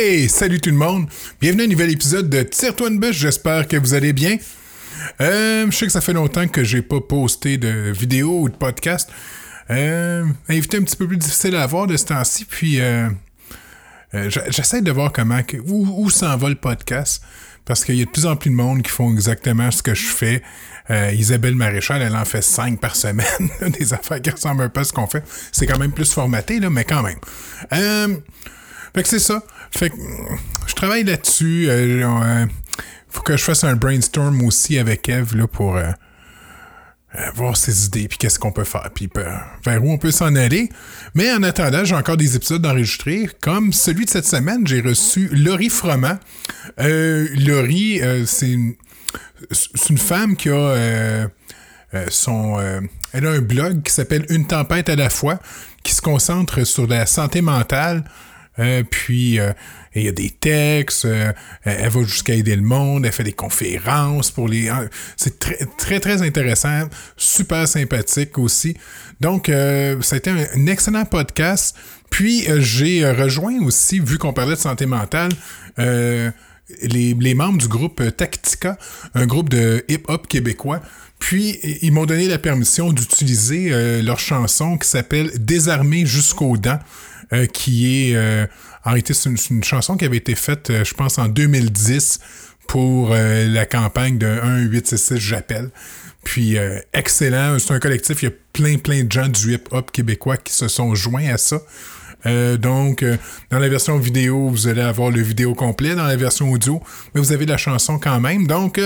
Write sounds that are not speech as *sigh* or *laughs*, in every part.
Hey, salut tout le monde. Bienvenue à un nouvel épisode de Tire-toi une bûche. J'espère que vous allez bien. Euh, je sais que ça fait longtemps que j'ai pas posté de vidéo ou de podcast. Euh, invité un petit peu plus difficile à voir de ce temps-ci. Puis euh, euh, j'essaie de voir comment où, s'en va le podcast. Parce qu'il y a de plus en plus de monde qui font exactement ce que je fais. Isabelle Maréchal, elle en fait cinq par semaine. *laughs* des affaires qui ressemblent un peu à ce qu'on fait. C'est quand même plus formaté, là, mais quand même. Euh, fait que c'est ça. Fait que je travaille là-dessus. Euh, euh, faut que je fasse un brainstorm aussi avec Eve là, pour euh, euh, voir ses idées, puis qu'est-ce qu'on peut faire, puis euh, vers où on peut s'en aller. Mais en attendant, j'ai encore des épisodes enregistrés. Comme celui de cette semaine, j'ai reçu Laurie Froment. Laurie, c'est une, une femme qui a son... elle a un blog qui s'appelle Une tempête à la fois, qui se concentre sur la santé mentale. Euh, puis, euh, il y a des textes, euh, elle va jusqu'à aider le monde, elle fait des conférences pour les... euh, C'est très, très, très intéressant, super sympathique aussi. Donc, été un, un excellent podcast. Puis, j'ai rejoint aussi, vu qu'on parlait de santé mentale, les, membres du groupe Tactica, un groupe de hip-hop québécois. Puis, ils m'ont donné la permission d'utiliser leur chanson qui s'appelle Désarmé jusqu'aux dents, euh, qui est... euh, en réalité, c'est une, chanson qui avait été faite, euh, je pense, en 2010 pour la campagne de 1-866 J'appelle. Puis, excellent. C'est un collectif. Il y a plein, plein de gens du hip-hop québécois qui se sont joints à ça. Donc, dans la version vidéo, vous allez avoir le vidéo complet. Dans la version audio, mais vous avez la chanson quand même. Donc,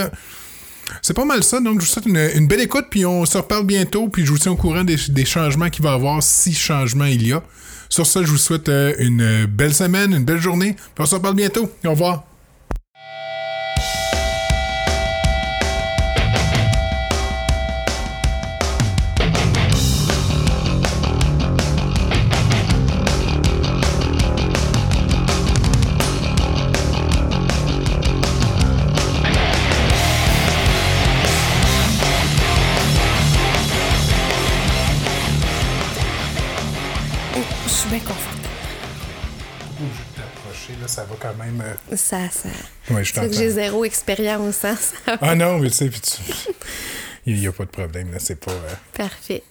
c'est pas mal ça. Donc, je vous souhaite une, belle écoute. Puis, on se reparle bientôt. Puis, je vous tiens au courant des, des changements qu'il va y avoir, si changements il y a. Sur ça, je vous souhaite euh, une belle semaine, une belle journée. On se reparle bientôt. Au revoir. Ça, ça. Ouais, je que j'ai zéro expérience, hein, ça. Ah non, mais tu sais, puis tu. *laughs* Il n'y a pas de problème, là, c'est pas. euh. Parfait.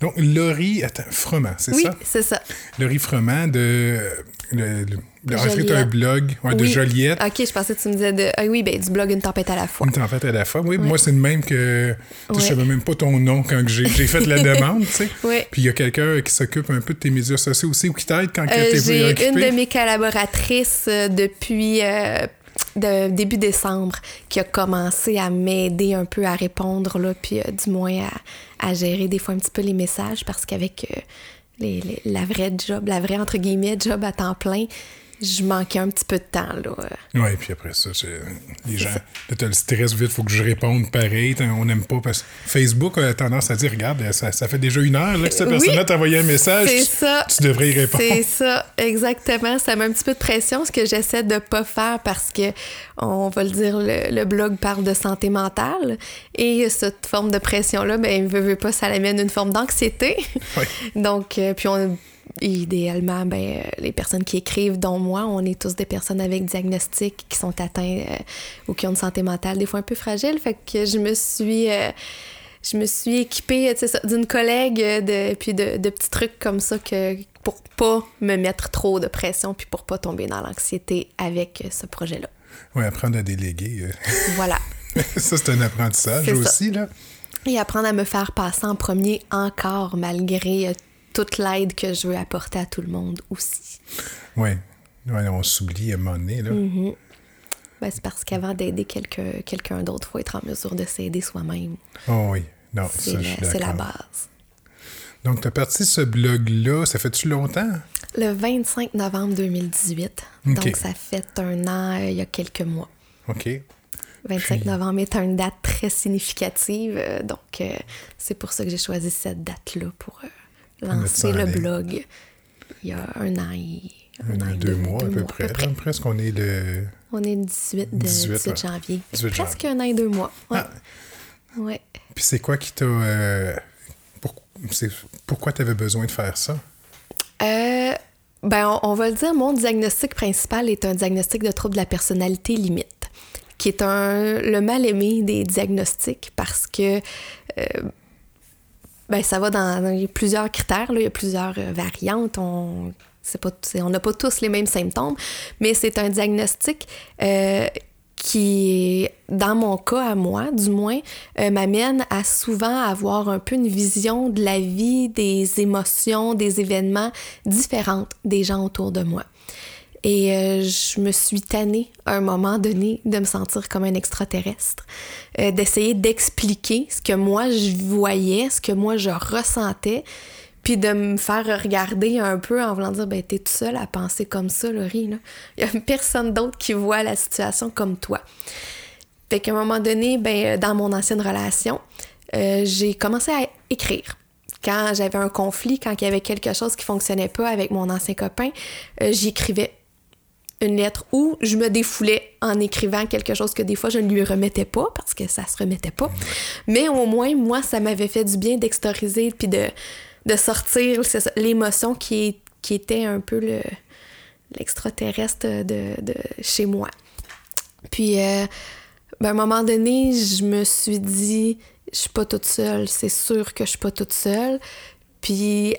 Donc, Laurie. Attends, Froment, c'est Oui, ça? c'est ça. Laurie Froment de. Le, le, un blog ouais, de Oui. Joliette. Ok, je pensais que tu me disais de. Ah oui, ben du blog Une tempête à la fois. Une tempête à la fois. Oui, moi, c'est le même que. Je savais même pas ton nom quand j'ai fait la demande, tu sais. Oui. Puis il y a quelqu'un qui s'occupe un peu de tes médias sociaux aussi ou qui t'aide quand Euh, tu es J'ai une de mes collaboratrices euh, depuis euh, de- début décembre qui a commencé à m'aider un peu à répondre, là, puis euh, du moins à, gérer des fois un petit peu les messages parce qu'avec euh, la vraie job, la vraie entre guillemets job à temps plein, je manquais un petit peu de temps. Là. Oui, puis après ça, les gens, là, t'as le stress vite, faut que je réponde pareil. On n'aime pas parce que Facebook a tendance à dire regarde, ça, ça fait déjà une heure là, que cette Oui, personne-là t'a envoyé un message. c'est tu, ça. tu devrais y répondre. C'est ça, exactement. Ça met un petit peu de pression, ce que j'essaie de pas faire parce que, on va le dire, le, le blog parle de santé mentale. Et cette forme de pression-là, ben, veut, veut pas, ça l'amène une forme d'anxiété. Oui. Donc, euh, puis on, idéalement, ben, euh, les personnes qui écrivent, dont moi, on est tous des personnes avec diagnostic qui sont atteints euh, ou qui ont une santé mentale des fois un peu fragile. Fait que je me suis... euh, je me suis équipée d'une collègue de, puis de, de petits trucs comme ça que, pour pas me mettre trop de pression puis pour pas tomber dans l'anxiété avec ce projet-là. Oui, apprendre à déléguer. *laughs* Voilà. ça, c'est un apprentissage ça. aussi. Là. Et apprendre à me faire passer en premier encore malgré toute l'aide que je veux apporter à tout le monde aussi. Oui. Ouais, on s'oublie à un moment donné. Là. Mm. Ben, c'est parce qu'avant d'aider quelqu'un d'autre, il faut être en mesure de s'aider soi-même. Oh oui. Non, C'est la, base. Donc, tu as parti ce blog-là, ça fait-tu longtemps? Le 25 novembre 2018. Ok. Donc, ça fait un an, euh, il y a quelques mois. OK. 25 Puis- novembre est une date très significative, euh, donc euh, c'est pour ça que j'ai choisi cette date-là pour euh, en le blog il y a un an et, Un an, et deux, mois à peu près. presque, on est le. On est le 18, de, 18, 18 ouais. janvier. 18 Presque un an et deux mois. Ouais. Ah. Ouais. Puis c'est quoi qui t'a. euh, pour- Pourquoi tu avais besoin de faire ça? Euh, Ben, on, va le dire, mon diagnostic principal est un diagnostic de trouble de la personnalité limite, qui est un, le mal-aimé des diagnostics parce que euh, ben, ça va dans, plusieurs critères, là, il y a plusieurs euh, variantes. On pas, n'a pas tous les mêmes symptômes, mais c'est un diagnostic euh, qui, dans mon cas à moi, du moins, euh, m'amène à souvent avoir un peu une vision de la vie, des émotions, des événements différentes des gens autour de moi. Et euh, je me suis tannée à un moment donné de me sentir comme un extraterrestre, euh, d'essayer d'expliquer ce que moi je voyais, ce que moi je ressentais, puis de me faire regarder un peu en voulant dire ben t'es tout seul à penser comme ça Laurie il y a personne d'autre qui voit la situation comme toi. Fait qu'à un moment donné ben dans mon ancienne relation euh, j'ai commencé à écrire. Quand j'avais un conflit quand il y avait quelque chose qui fonctionnait pas avec mon ancien copain euh, j'écrivais une lettre ou je me défoulais en écrivant quelque chose que des fois je ne lui remettais pas parce que ça se remettait pas. Mais au moins, moi, ça m'avait fait du bien d'extoriser puis de, de sortir l'émotion qui, qui était un peu le, l'extraterrestre de, chez moi. Puis, euh, ben, à un moment donné, je me suis dit, je suis pas toute seule, c'est sûr que je suis pas toute seule. Puis,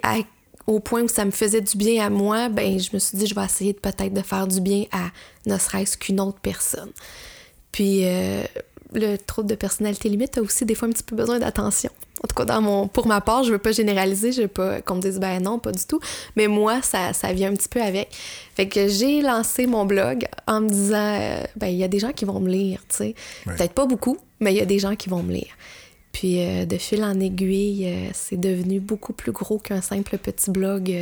au point où ça me faisait du bien à moi, ben, je me suis dit, je vais essayer de peut-être de faire du bien à ne serait-ce qu'une autre personne. Puis, euh, le trouble de personnalité limite a aussi des fois un petit peu besoin d'attention. En tout cas, dans mon, pour ma part, je veux pas généraliser, je veux pas qu'on me dise ben non, pas du tout. Mais moi, ça, ça vient un petit peu avec. Fait que j'ai lancé mon blog en me disant euh, ben il y a des gens qui vont me lire, tu sais. Peut-être pas beaucoup, mais il y a des gens qui vont me lire. Puis euh, de fil en aiguille, euh, c'est devenu beaucoup plus gros qu'un simple petit blog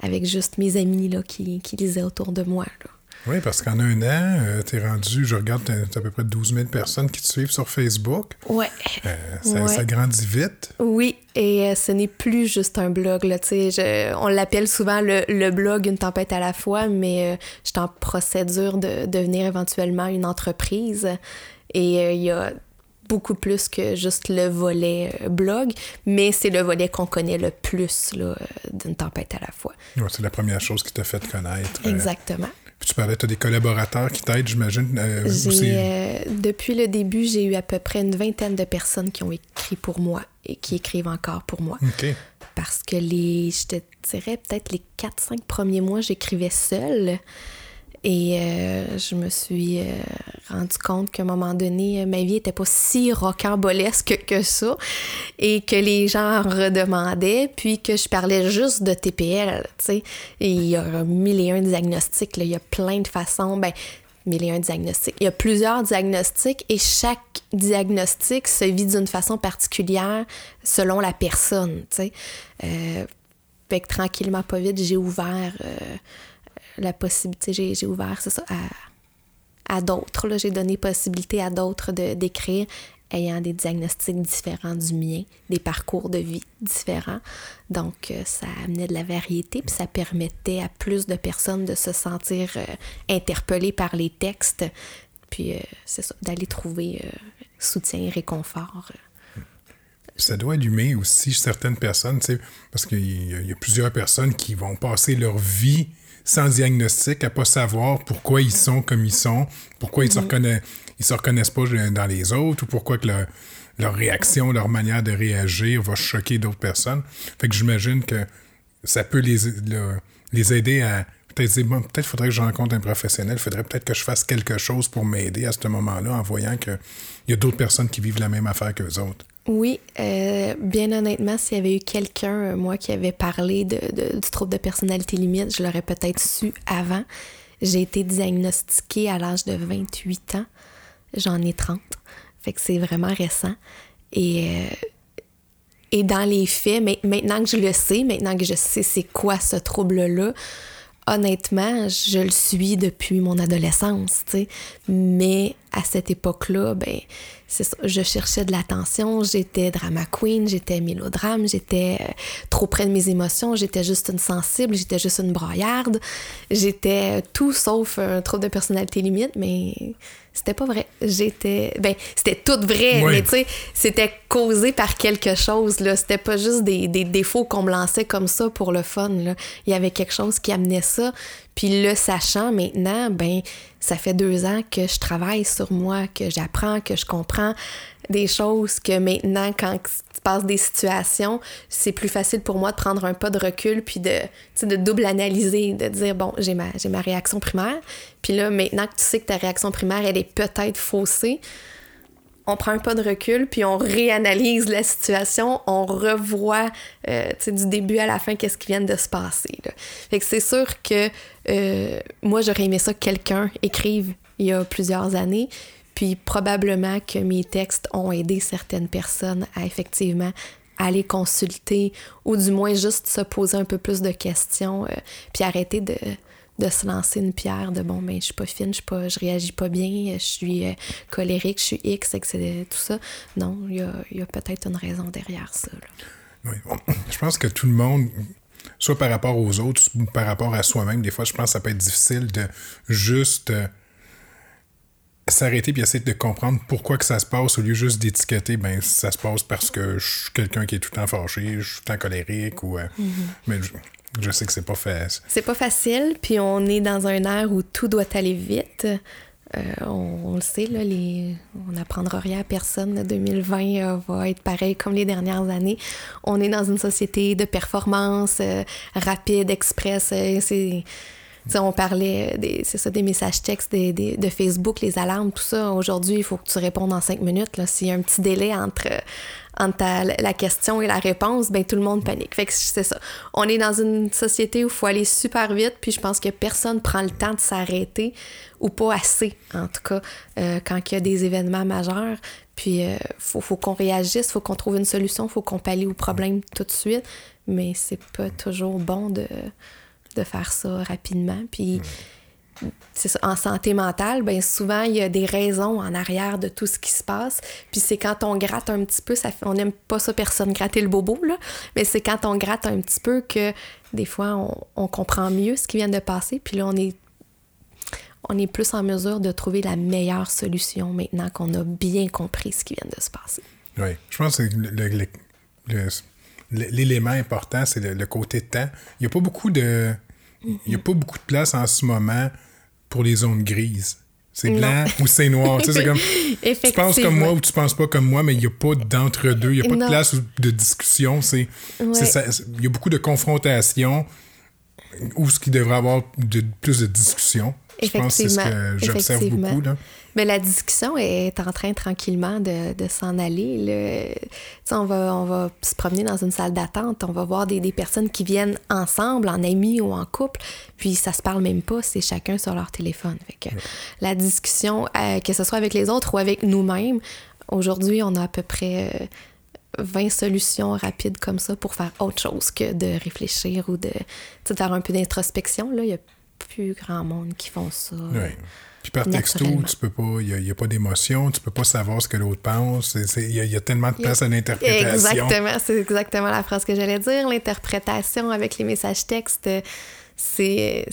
avec juste mes amis là, qui, qui lisaient autour de moi. Là. Oui, parce qu'en un an, euh, tu es rendu, je regarde, tu à peu près 12 000 personnes qui te suivent sur Facebook. Ouais. Euh, ça, grandit vite. Oui, et euh, ce n'est plus juste un blog. Là, je, on l'appelle souvent le, blog Une tempête à la fois, mais je suis en procédure de devenir éventuellement une entreprise. Et il y a beaucoup plus que juste le volet blog, mais c'est le volet qu'on connaît le plus d'une tempête à la fois. c'est la première chose qui t'a fait connaître. Exactement. Puis tu parlais, tu as des collaborateurs qui t'aident, j'imagine. Euh, euh, depuis le début, j'ai eu à peu près une vingtaine de personnes qui ont écrit pour moi et qui écrivent encore pour moi. Parce que les, je te dirais, peut-être les 4-5 premiers mois, j'écrivais seule. Et euh, je me suis euh, rendu compte qu'à un moment donné, ma vie n'était pas si rocambolesque que ça et que les gens redemandaient, puis que je parlais juste de TPL. Il y a mille et un diagnostics, il y a plein de façons, ben, mille et un diagnostics. Il y a plusieurs diagnostics et chaque diagnostic se vit d'une façon particulière selon la personne. Euh, fait que tranquillement, pas vite, j'ai ouvert la possibilité, j'ai ouvert, ça, à, à d'autres. J'ai donné possibilité à d'autres d'écrire ayant des diagnostics différents du mien, des parcours de vie différents. Donc, euh, ça amenait de la variété, puis ça permettait à plus de personnes de se sentir euh, interpellées par les textes, puis euh, c'est ça, d'aller trouver soutien et réconfort. Ça doit allumer aussi certaines personnes, parce qu'il y, a plusieurs personnes qui vont passer leur vie sans diagnostic, à pas savoir pourquoi ils sont comme ils sont, pourquoi ils ne se, reconnaissent, ils se reconnaissent pas dans les autres, ou pourquoi que leur, réaction, leur manière de réagir va choquer d'autres personnes. Fait que j'imagine que ça peut les, les aider à peut-être dire, bon, peut-être faudrait que je rencontre un professionnel, faudrait peut-être que je fasse quelque chose pour m'aider à ce moment-là en voyant qu'il y a d'autres personnes qui vivent la même affaire qu'eux autres. Oui, euh, bien honnêtement, s'il y avait eu quelqu'un, euh, moi, qui avait parlé de, du trouble de personnalité limite, je l'aurais peut-être su avant. J'ai été diagnostiquée à l'âge de 28 ans. J'en ai 30. Fait que c'est vraiment récent. Et, euh, et dans les faits, maintenant que je le sais, maintenant que je sais c'est quoi ce trouble-là, honnêtement, je le suis depuis mon adolescence, tu sais. Mais à cette époque-là, ben, je cherchais de l'attention, j'étais drama queen, j'étais mélodrame, j'étais euh, trop près de mes émotions, j'étais juste une sensible, j'étais juste une broyarde, j'étais tout sauf un trouble de personnalité limite, mais c'était pas vrai. J'étais. Ben, c'était tout vrai, mais tu sais, c'était causé par quelque chose, là. C'était pas juste des, des défauts qu'on me lançait comme ça pour le fun, là. Il y avait quelque chose qui amenait ça. Puis le sachant maintenant, ben, ça fait deux ans que je travaille sur moi, que j'apprends, que je comprends des choses que maintenant, quand tu passes des situations, c'est plus facile pour moi de prendre un pas de recul puis de, de double analyser, de dire, bon, j'ai ma, j'ai ma réaction primaire. Puis là, maintenant que tu sais que ta réaction primaire, elle est peut-être faussée, on prend un pas de recul, puis on réanalyse la situation, on revoit euh, du début à la fin qu'est-ce qui vient de se passer. C'est sûr que euh, moi, j'aurais aimé ça que quelqu'un écrive il y a plusieurs années, puis probablement que mes textes ont aidé certaines personnes à effectivement aller consulter ou du moins juste se poser un peu plus de questions, euh, puis arrêter de de se lancer une pierre de bon, ben, je suis pas fine, je suis pas, je réagis pas bien, je suis euh, colérique, je suis X, etc. Tout ça. Non, il y a, y a peut-être une raison derrière ça. Oui, *clears throat* je pense que tout le monde, soit par rapport aux autres ou par rapport à soi-même, des fois, je pense que ça peut être difficile de juste euh, s'arrêter puis essayer de comprendre pourquoi que ça se passe au lieu juste d'étiqueter ben ça se passe parce que je suis quelqu'un qui est tout le temps fâché, je suis tout le temps colérique ou euh, mm-hmm. mais je sais que c'est pas facile. C'est pas facile, puis on est dans un air où tout doit aller vite. Euh, on, le sait, là, on n'apprendra rien à personne. 2020 euh, va être pareil comme les dernières années. On est dans une société de performance euh, rapide, express. c'est on parlait des, c'est ça, des messages textes des, de Facebook, les alarmes, tout ça. Aujourd'hui, il faut que tu répondes en cinq minutes. S'il y a un petit délai entre, entre la question et la réponse, ben tout le monde panique. Fait que c'est ça. On est dans une société où il faut aller super vite, puis je pense que personne prend le temps de s'arrêter, ou pas assez, en tout cas, euh, quand il y a des événements majeurs. Puis il euh, faut, faut qu'on réagisse, faut qu'on trouve une solution, faut qu'on pallie au problème tout de suite, mais c'est pas toujours bon de de faire ça rapidement. Puis, en santé mentale, bien souvent, il y a des raisons en arrière de tout ce qui se passe. Puis c'est quand on gratte un petit peu, ça on n'aime pas ça, personne, gratter le bobo, là, mais c'est quand on gratte un petit peu que des fois, on, comprend mieux ce qui vient de passer. Puis là, on est on est plus en mesure de trouver la meilleure solution maintenant qu'on a bien compris ce qui vient de se passer. Oui, je pense que l'élément important, c'est le, côté temps. Il n'y a pas beaucoup de il n'y a pas beaucoup de place en ce moment pour les zones grises. C'est blanc ou c'est noir. tu sais, comme, *laughs* tu penses comme moi ou tu penses pas comme moi, mais il n'y a pas d'entre-deux. Il n'y a pas de place de discussion. C'est, il y a beaucoup de confrontation où ce qui devrait avoir de, plus de discussion. Je pense que c'est ce que j'observe beaucoup. Là. Mais la discussion est en train tranquillement de, de s'en aller. On, va, on va se promener dans une salle d'attente, on va voir des, des, personnes qui viennent ensemble, en amis ou en couple, puis ça se parle même pas, c'est chacun sur leur téléphone. Fait que La discussion, euh, que ce soit avec les autres ou avec nous-mêmes, aujourd'hui, on a à peu près... 20 euh, solutions rapides comme ça pour faire autre chose que de réfléchir ou de faire un peu d'introspection. Il n'y a plus grand monde qui font ça. Puis par texto, tu peux pas, il n'y a, pas d'émotion, tu peux pas savoir ce que l'autre pense. Il y, a tellement de place à l'interprétation. Exactement, c'est exactement la phrase que j'allais dire. L'interprétation avec les messages textes, c'est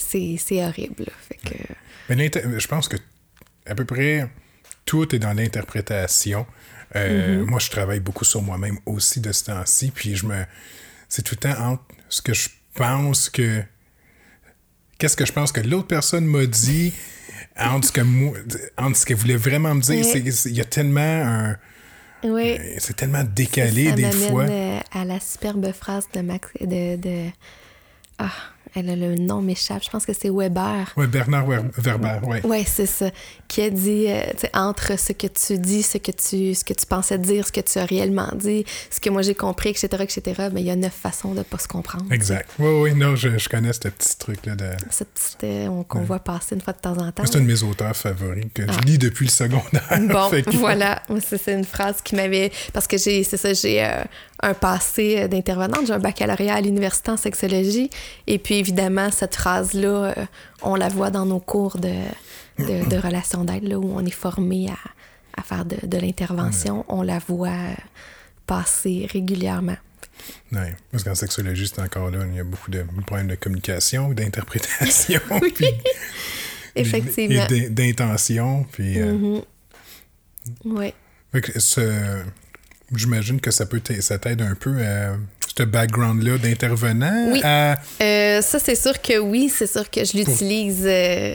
horrible. Fait que... Mais je pense que à peu près tout est dans l'interprétation. Euh, mm-hmm. Moi, je travaille beaucoup sur moi-même aussi de ce temps-ci, puis je me. C'est tout le temps entre ce que je pense que. Qu'est-ce que je pense que l'autre personne m'a dit entre ce que moi, entre ce qu'elle voulait vraiment me dire, il y a tellement un. Oui. C'est tellement décalé des fois. Euh, à la superbe phrase de Max. De, de... Ah, le nom m'échappe, je pense que c'est Weber. Oui, Bernard Weber, oui. Oui, c'est ça. Qui a dit, euh, entre ce que tu dis, ce que tu, ce que tu pensais dire, ce que tu as réellement dit, ce que moi j'ai compris, etc., etc., mais il y a neuf façons de ne pas se comprendre. Exact. Oui, oui, non, je, je, connais ce petit truc-là. De... Ce petit, euh, qu'on voit passer une fois de temps en temps. C'est un de mes auteurs favoris que je ah. lis depuis le secondaire. Bon, *laughs* voilà. C'est une phrase qui m'avait... Parce que j'ai, c'est ça, j'ai... Euh, un passé d'intervenante. J'ai un baccalauréat à l'université en sexologie. Et puis, évidemment, cette phrase-là, euh, on la voit dans nos cours de, de, de relations d'aide, là, où on est formé à, à faire de, de l'intervention. On la voit euh, passer régulièrement. Oui, parce qu'en sexologie, c'est encore là, il y a beaucoup de problèmes de communication, d'interprétation, *laughs* Oui. puis *laughs* Effectivement. et d'in- d'intention, puis... euh, Mhm. Oui. J'imagine que ça peut ça t'aide un peu à ce background-là d'intervenant Oui. à... Euh, ça, c'est sûr que oui, c'est sûr que je l'utilise euh,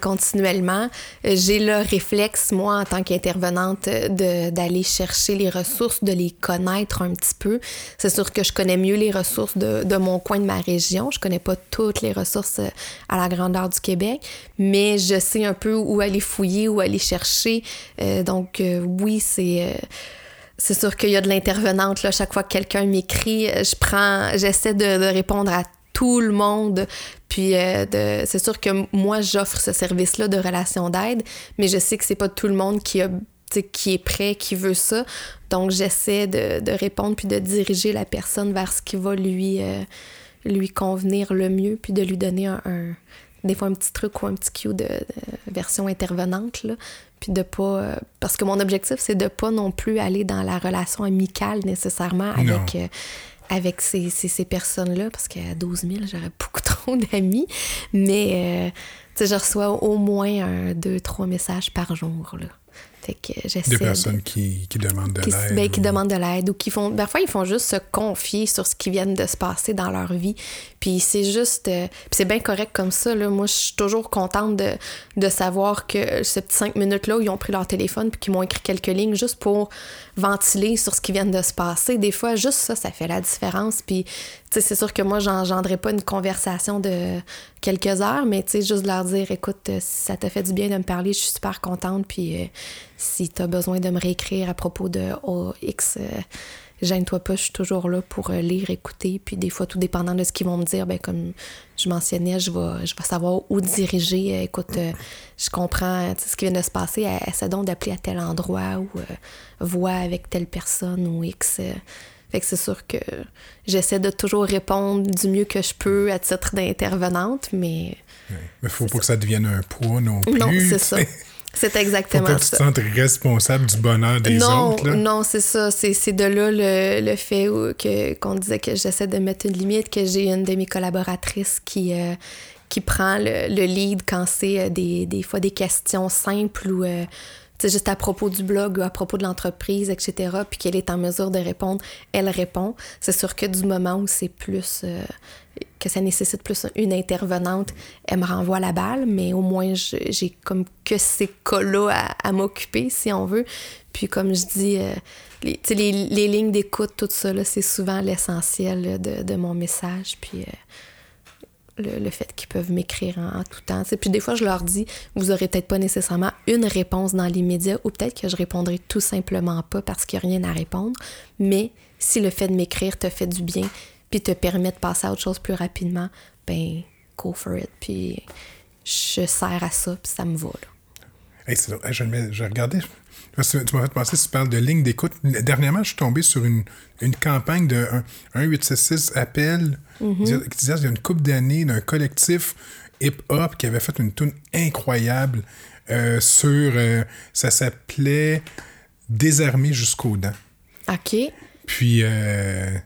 continuellement. Euh, J'ai le réflexe, moi, en tant qu'intervenante, d'aller chercher les ressources, de les connaître un petit peu. C'est sûr que je connais mieux les ressources de, de mon coin de ma région. Je connais pas toutes les ressources à la grandeur du Québec, mais je sais un peu où aller fouiller, où aller chercher. Euh, donc, oui, c'est... c'est sûr qu'il y a de l'intervenante là chaque fois que quelqu'un m'écrit je prends j'essaie de, répondre à tout le monde. Puis euh, de- c'est sûr que moi j'offre ce service là de relation d'aide mais je sais que c'est pas tout le monde qui a qui est prêt qui veut ça. Donc j'essaie de, répondre puis de diriger la personne vers ce qui va lui euh, lui convenir le mieux puis de lui donner un- des fois un petit truc ou un petit cue de, de version intervenante là puis de pas euh, parce que mon objectif c'est de pas non plus aller dans la relation amicale nécessairement avec euh, avec ces, ces, ces personnes-là, parce qu'à 12 000, j'aurais *laughs* beaucoup trop d'amis. Mais, euh, je reçois au moins un, deux, trois messages par jour, là. Fait que j'essaie Des de- personnes qui, qui demandent de qui, l'aide. ben, qui ou- demandent de l'aide ou qui font. Parfois, ils font juste se confier sur ce qui vient de se passer dans leur vie. Puis c'est juste. euh, puis c'est bien correct comme ça. Là. Moi, je suis toujours contente de, de savoir que ces petits cinq minutes-là où ils ont pris leur téléphone puis qu'ils m'ont écrit quelques lignes juste pour ventiler sur ce qui vient de se passer. Des fois, juste ça, ça fait la différence. Puis, tu sais, c'est sûr que moi, j'engendrais pas une conversation de quelques heures, mais tu sais, juste leur dire, écoute, euh, si ça t'a fait du bien de me parler, je suis super contente. Puis, euh, si t'as besoin de me réécrire à propos de euh, gêne-toi pas, je suis toujours là pour euh, lire, écouter. Puis, des fois, tout dépendant de ce qu'ils vont me dire, ben, comme je mentionnais, je vais, je vais savoir où diriger. Euh, Écoute, euh, je comprends ce qui vient de se passer. Essaie donc d'appeler à tel endroit ou euh, vois avec telle personne ou X. Fait que c'est sûr que j'essaie de toujours répondre du mieux que je peux à titre d'intervenante, mais Ouais. Mais faut pas que ça devienne un poids non plus. non, c'est ça. C'est exactement que tu te sentes responsable du bonheur des non, autres. Là. non, c'est ça. C'est de là le, le fait qu'on disait que j'essaie de mettre une limite, que j'ai une de mes collaboratrices qui, euh, qui prend le, le lead quand c'est euh, des, des fois des questions simples ou euh, tu juste à propos du blog ou à propos de l'entreprise, etc., puis qu'elle est en mesure de répondre, elle répond. C'est sûr que du moment où c'est plus... euh, que ça nécessite plus une intervenante, elle me renvoie la balle, mais au moins j'ai comme que ces cas-là à, m'occuper, si on veut. Puis comme je dis, euh, les, les, lignes d'écoute, tout ça, c'est souvent l'essentiel de, de mon message. Puis euh, le, le fait qu'ils peuvent m'écrire en, tout temps. Puis des fois, je leur dis, vous aurez peut-être pas nécessairement une réponse dans l'immédiat, ou peut-être que je répondrai tout simplement pas parce qu'il n'y a rien à répondre. Mais si le fait de m'écrire te fait du bien, puis te permet de passer à autre chose plus rapidement, ben, go for it. Puis je sers à ça, puis ça me va. Là. Hey, je, je regardais. Tu m'as fait penser, si tu parles de ligne d'écoute. Dernièrement, je suis tombé sur une, une campagne de 1866 appel Mm-hmm. qui disait qui disait qu'il y a une couple d'années d'un collectif hip-hop qui avait fait une tune incroyable euh, sur. euh, ça s'appelait Désarmé jusqu'aux dents. OK. Puis, euh,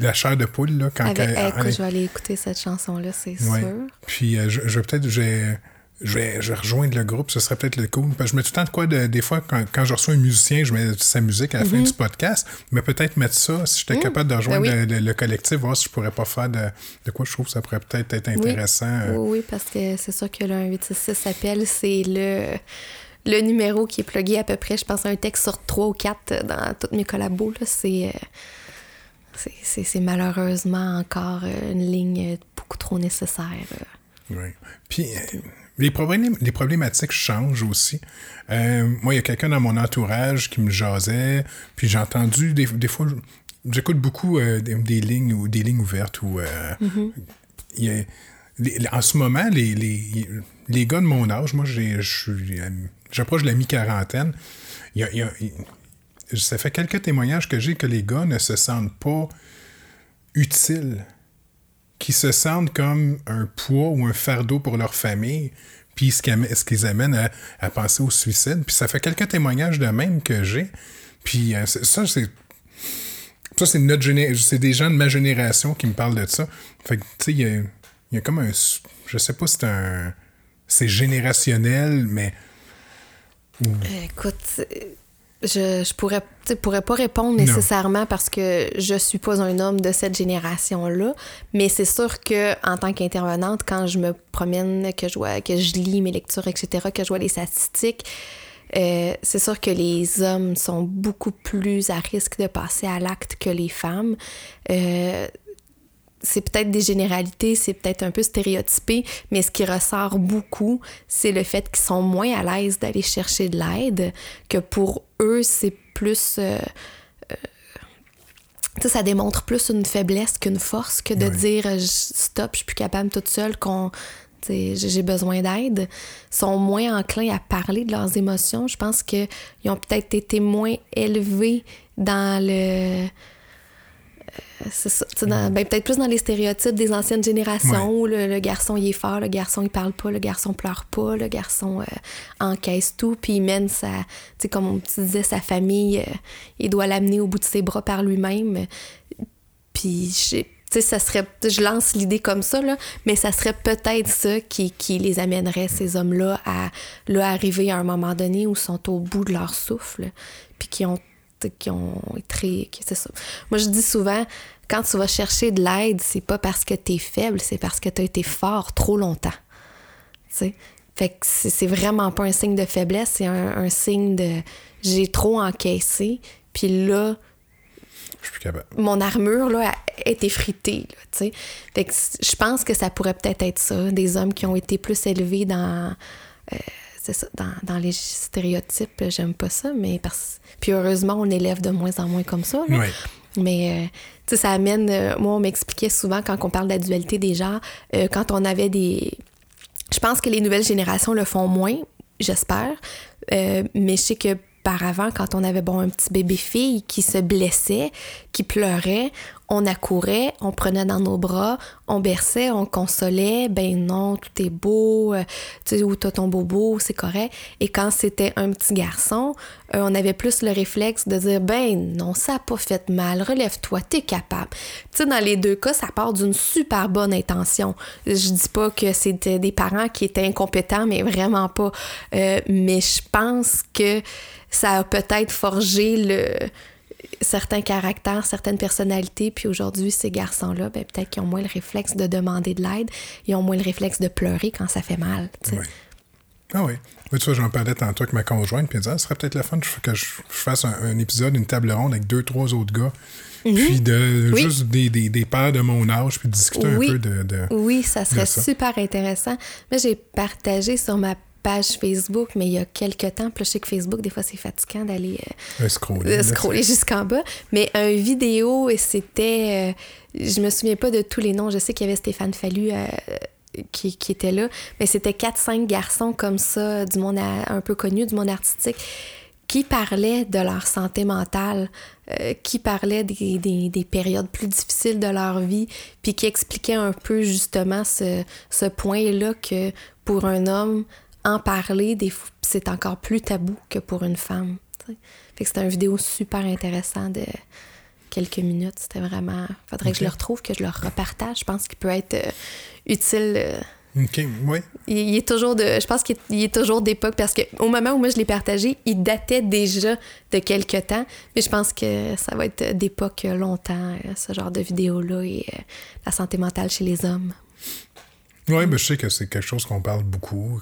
la chair de poule, là, quand. Avec, elle- écoute, elle- je vais aller écouter cette chanson-là, c'est Ouais. sûr. Puis euh, je, je vais peut-être je vais, je vais, je vais rejoindre le groupe, ce serait peut-être le cool. Parce que je mets tout le temps de quoi de- des fois quand, quand je reçois un musicien, je mets sa musique à la fin du podcast, mais peut-être mettre ça, si j'étais capable de rejoindre Mm-hmm. Ben oui. le, le- le collectif, voir si je pourrais pas faire de, de quoi je trouve que ça pourrait peut-être être intéressant. euh. Oui, oui, parce que c'est sûr que le 1866 s'appelle, c'est le, le numéro qui est plugué à peu près, je pense, un texte sur trois ou quatre dans toutes mes collabos. là. C'est, euh, c'est, malheureusement encore euh, une ligne beaucoup trop nécessaire. euh. Ouais. Puis euh, les, problèmes, les problématiques changent aussi. Euh, moi, il y a quelqu'un dans mon entourage qui me jasait, puis j'ai entendu des, des fois, j'écoute beaucoup euh, des, des lignes ou des lignes ouvertes où euh, il y a- les- en ce moment, les, les, les gars de mon âge, moi, j'ai- je suis, euh, j'approche de la mi-quarantaine. Il y a- il y a- il- ça fait quelques témoignages que j'ai que les gars ne se sentent pas utiles qui se sentent comme un poids ou un fardeau pour leur famille, puis ce qui les amène à, penser au suicide. Puis ça fait quelques témoignages de même que j'ai. Puis euh, ça, c'est. Notre C'est des gens de ma génération qui me parlent de ça. Fait que, tu sais, il y a, y a comme un. Je sais pas si c'est un. C'est générationnel, mais. Écoute, je, je pourrais, pourrais pas répondre nécessairement parce que je suis pas un homme de cette génération-là, mais c'est sûr que en tant qu'intervenante, quand je me promène, que je vois, que je lis mes lectures, etc., que je vois les statistiques, euh, c'est sûr que les hommes sont beaucoup plus à risque de passer à l'acte que les femmes. Euh, c'est peut-être des généralités, c'est peut-être un peu stéréotypé, mais ce qui ressort beaucoup, c'est le fait qu'ils sont moins à l'aise d'aller chercher de l'aide, que pour eux, c'est plus... Euh, euh, ça démontre plus une faiblesse qu'une force que de dire stop, je suis plus capable toute seule, qu'on j'ai besoin d'aide, sont moins enclins à parler de leurs émotions. Je pense qu'ils ont peut-être été moins élevés dans le c'est ça. Ben, peut-être plus dans les stéréotypes des anciennes générations où le, garçon il est fort, le garçon il parle pas, le garçon pleure pas, le garçon euh, encaisse tout, puis il mène sa, tu sais, comme tu disais, sa famille, euh, il doit l'amener au bout de ses bras par lui-même. Puis, tu sais, ça serait, je lance l'idée comme ça, là, mais ça serait peut-être ça qui, qui, les amènerait, ces hommes-là, à là, arriver à un moment donné où ils sont au bout de leur souffle, puis qui ont qui ont très. C'est ça. Moi, je dis souvent, quand tu vas chercher de l'aide, c'est pas parce que tu es faible, c'est parce que tu as été fort trop longtemps. sais? Fait que c'est vraiment pas un signe de faiblesse, c'est un, signe de j'ai trop encaissé, puis là. Je suis plus capable. Mon armure, là, est effritée, tu Fait que je pense que ça pourrait peut-être être ça, des hommes qui ont été plus élevés dans. Euh, c'est ça, dans, dans, les stéréotypes, j'aime pas ça, mais parce... Puis heureusement, on élève de moins en moins comme ça. Mais, euh, tu sais, ça amène... Euh, moi, on m'expliquait souvent, quand on parle de la dualité des genres, euh, quand on avait des... Je pense que les nouvelles générations le font moins, j'espère, mais je sais que par avant, quand on avait bon un petit bébé fille qui se blessait, qui pleurait, on accourait, on prenait dans nos bras, on berçait, on consolait, ben non, tout est beau, euh, tu sais, où t'as ton bobo, c'est correct. Et quand c'était un petit garçon, euh, on avait plus le réflexe de dire, ben non, ça a pas fait mal, relève-toi, t'es capable. Tu sais, dans les deux cas, ça part d'une super bonne intention. Je dis pas que c'était des parents qui étaient incompétents, mais vraiment pas. Euh, mais je pense que ça a peut-être forgé le certains caractères, certaines personnalités, puis aujourd'hui, ces garçons-là, ben, peut-être qu'ils ont moins le réflexe de demander de l'aide, ils ont moins le réflexe de pleurer quand ça fait mal. Oui. Ah oui. tu vois, j'en parlais tantôt avec ma conjointe, puis elle disait, ah, ce serait peut-être le fun que je, fasse un, épisode, une table ronde avec deux, trois autres gars. Mhm. Puis de juste des, des, des, pères de mon âge, puis discuter un peu de, de, Oui, ça serait super intéressant. Moi, j'ai partagé sur ma page Facebook, mais il y a quelques temps, puis je sais que Facebook, des fois, c'est fatigant d'aller euh, scroller, scroller jusqu'en bas. Mais un vidéo, et c'était. Euh, je me souviens pas de tous les noms. Je sais qu'il y avait Stéphane Fallu. Euh, qui, qui, était là, mais c'était 4-5 garçons comme ça, du monde un peu connu, du monde artistique, qui parlaient de leur santé mentale, qui parlaient des, des, des, périodes plus difficiles de leur vie, puis qui expliquaient un peu justement ce, ce point-là que pour un homme, en parler, c'est encore plus tabou que pour une femme. Fait que c'était une vidéo super intéressant de quelques minutes. C'était vraiment. Faudrait que je le retrouve, que je le repartage. Je pense qu'il peut être euh, utile. Euh. OK, oui. Il, est toujours de. Je pense qu'il est, toujours d'époque parce qu'au moment où moi je l'ai partagé, il datait déjà de quelques temps. Mais je pense que ça va être d'époque longtemps, euh, ce genre de vidéo-là et la santé mentale chez les hommes. Oui, mais je sais que c'est quelque chose qu'on parle beaucoup.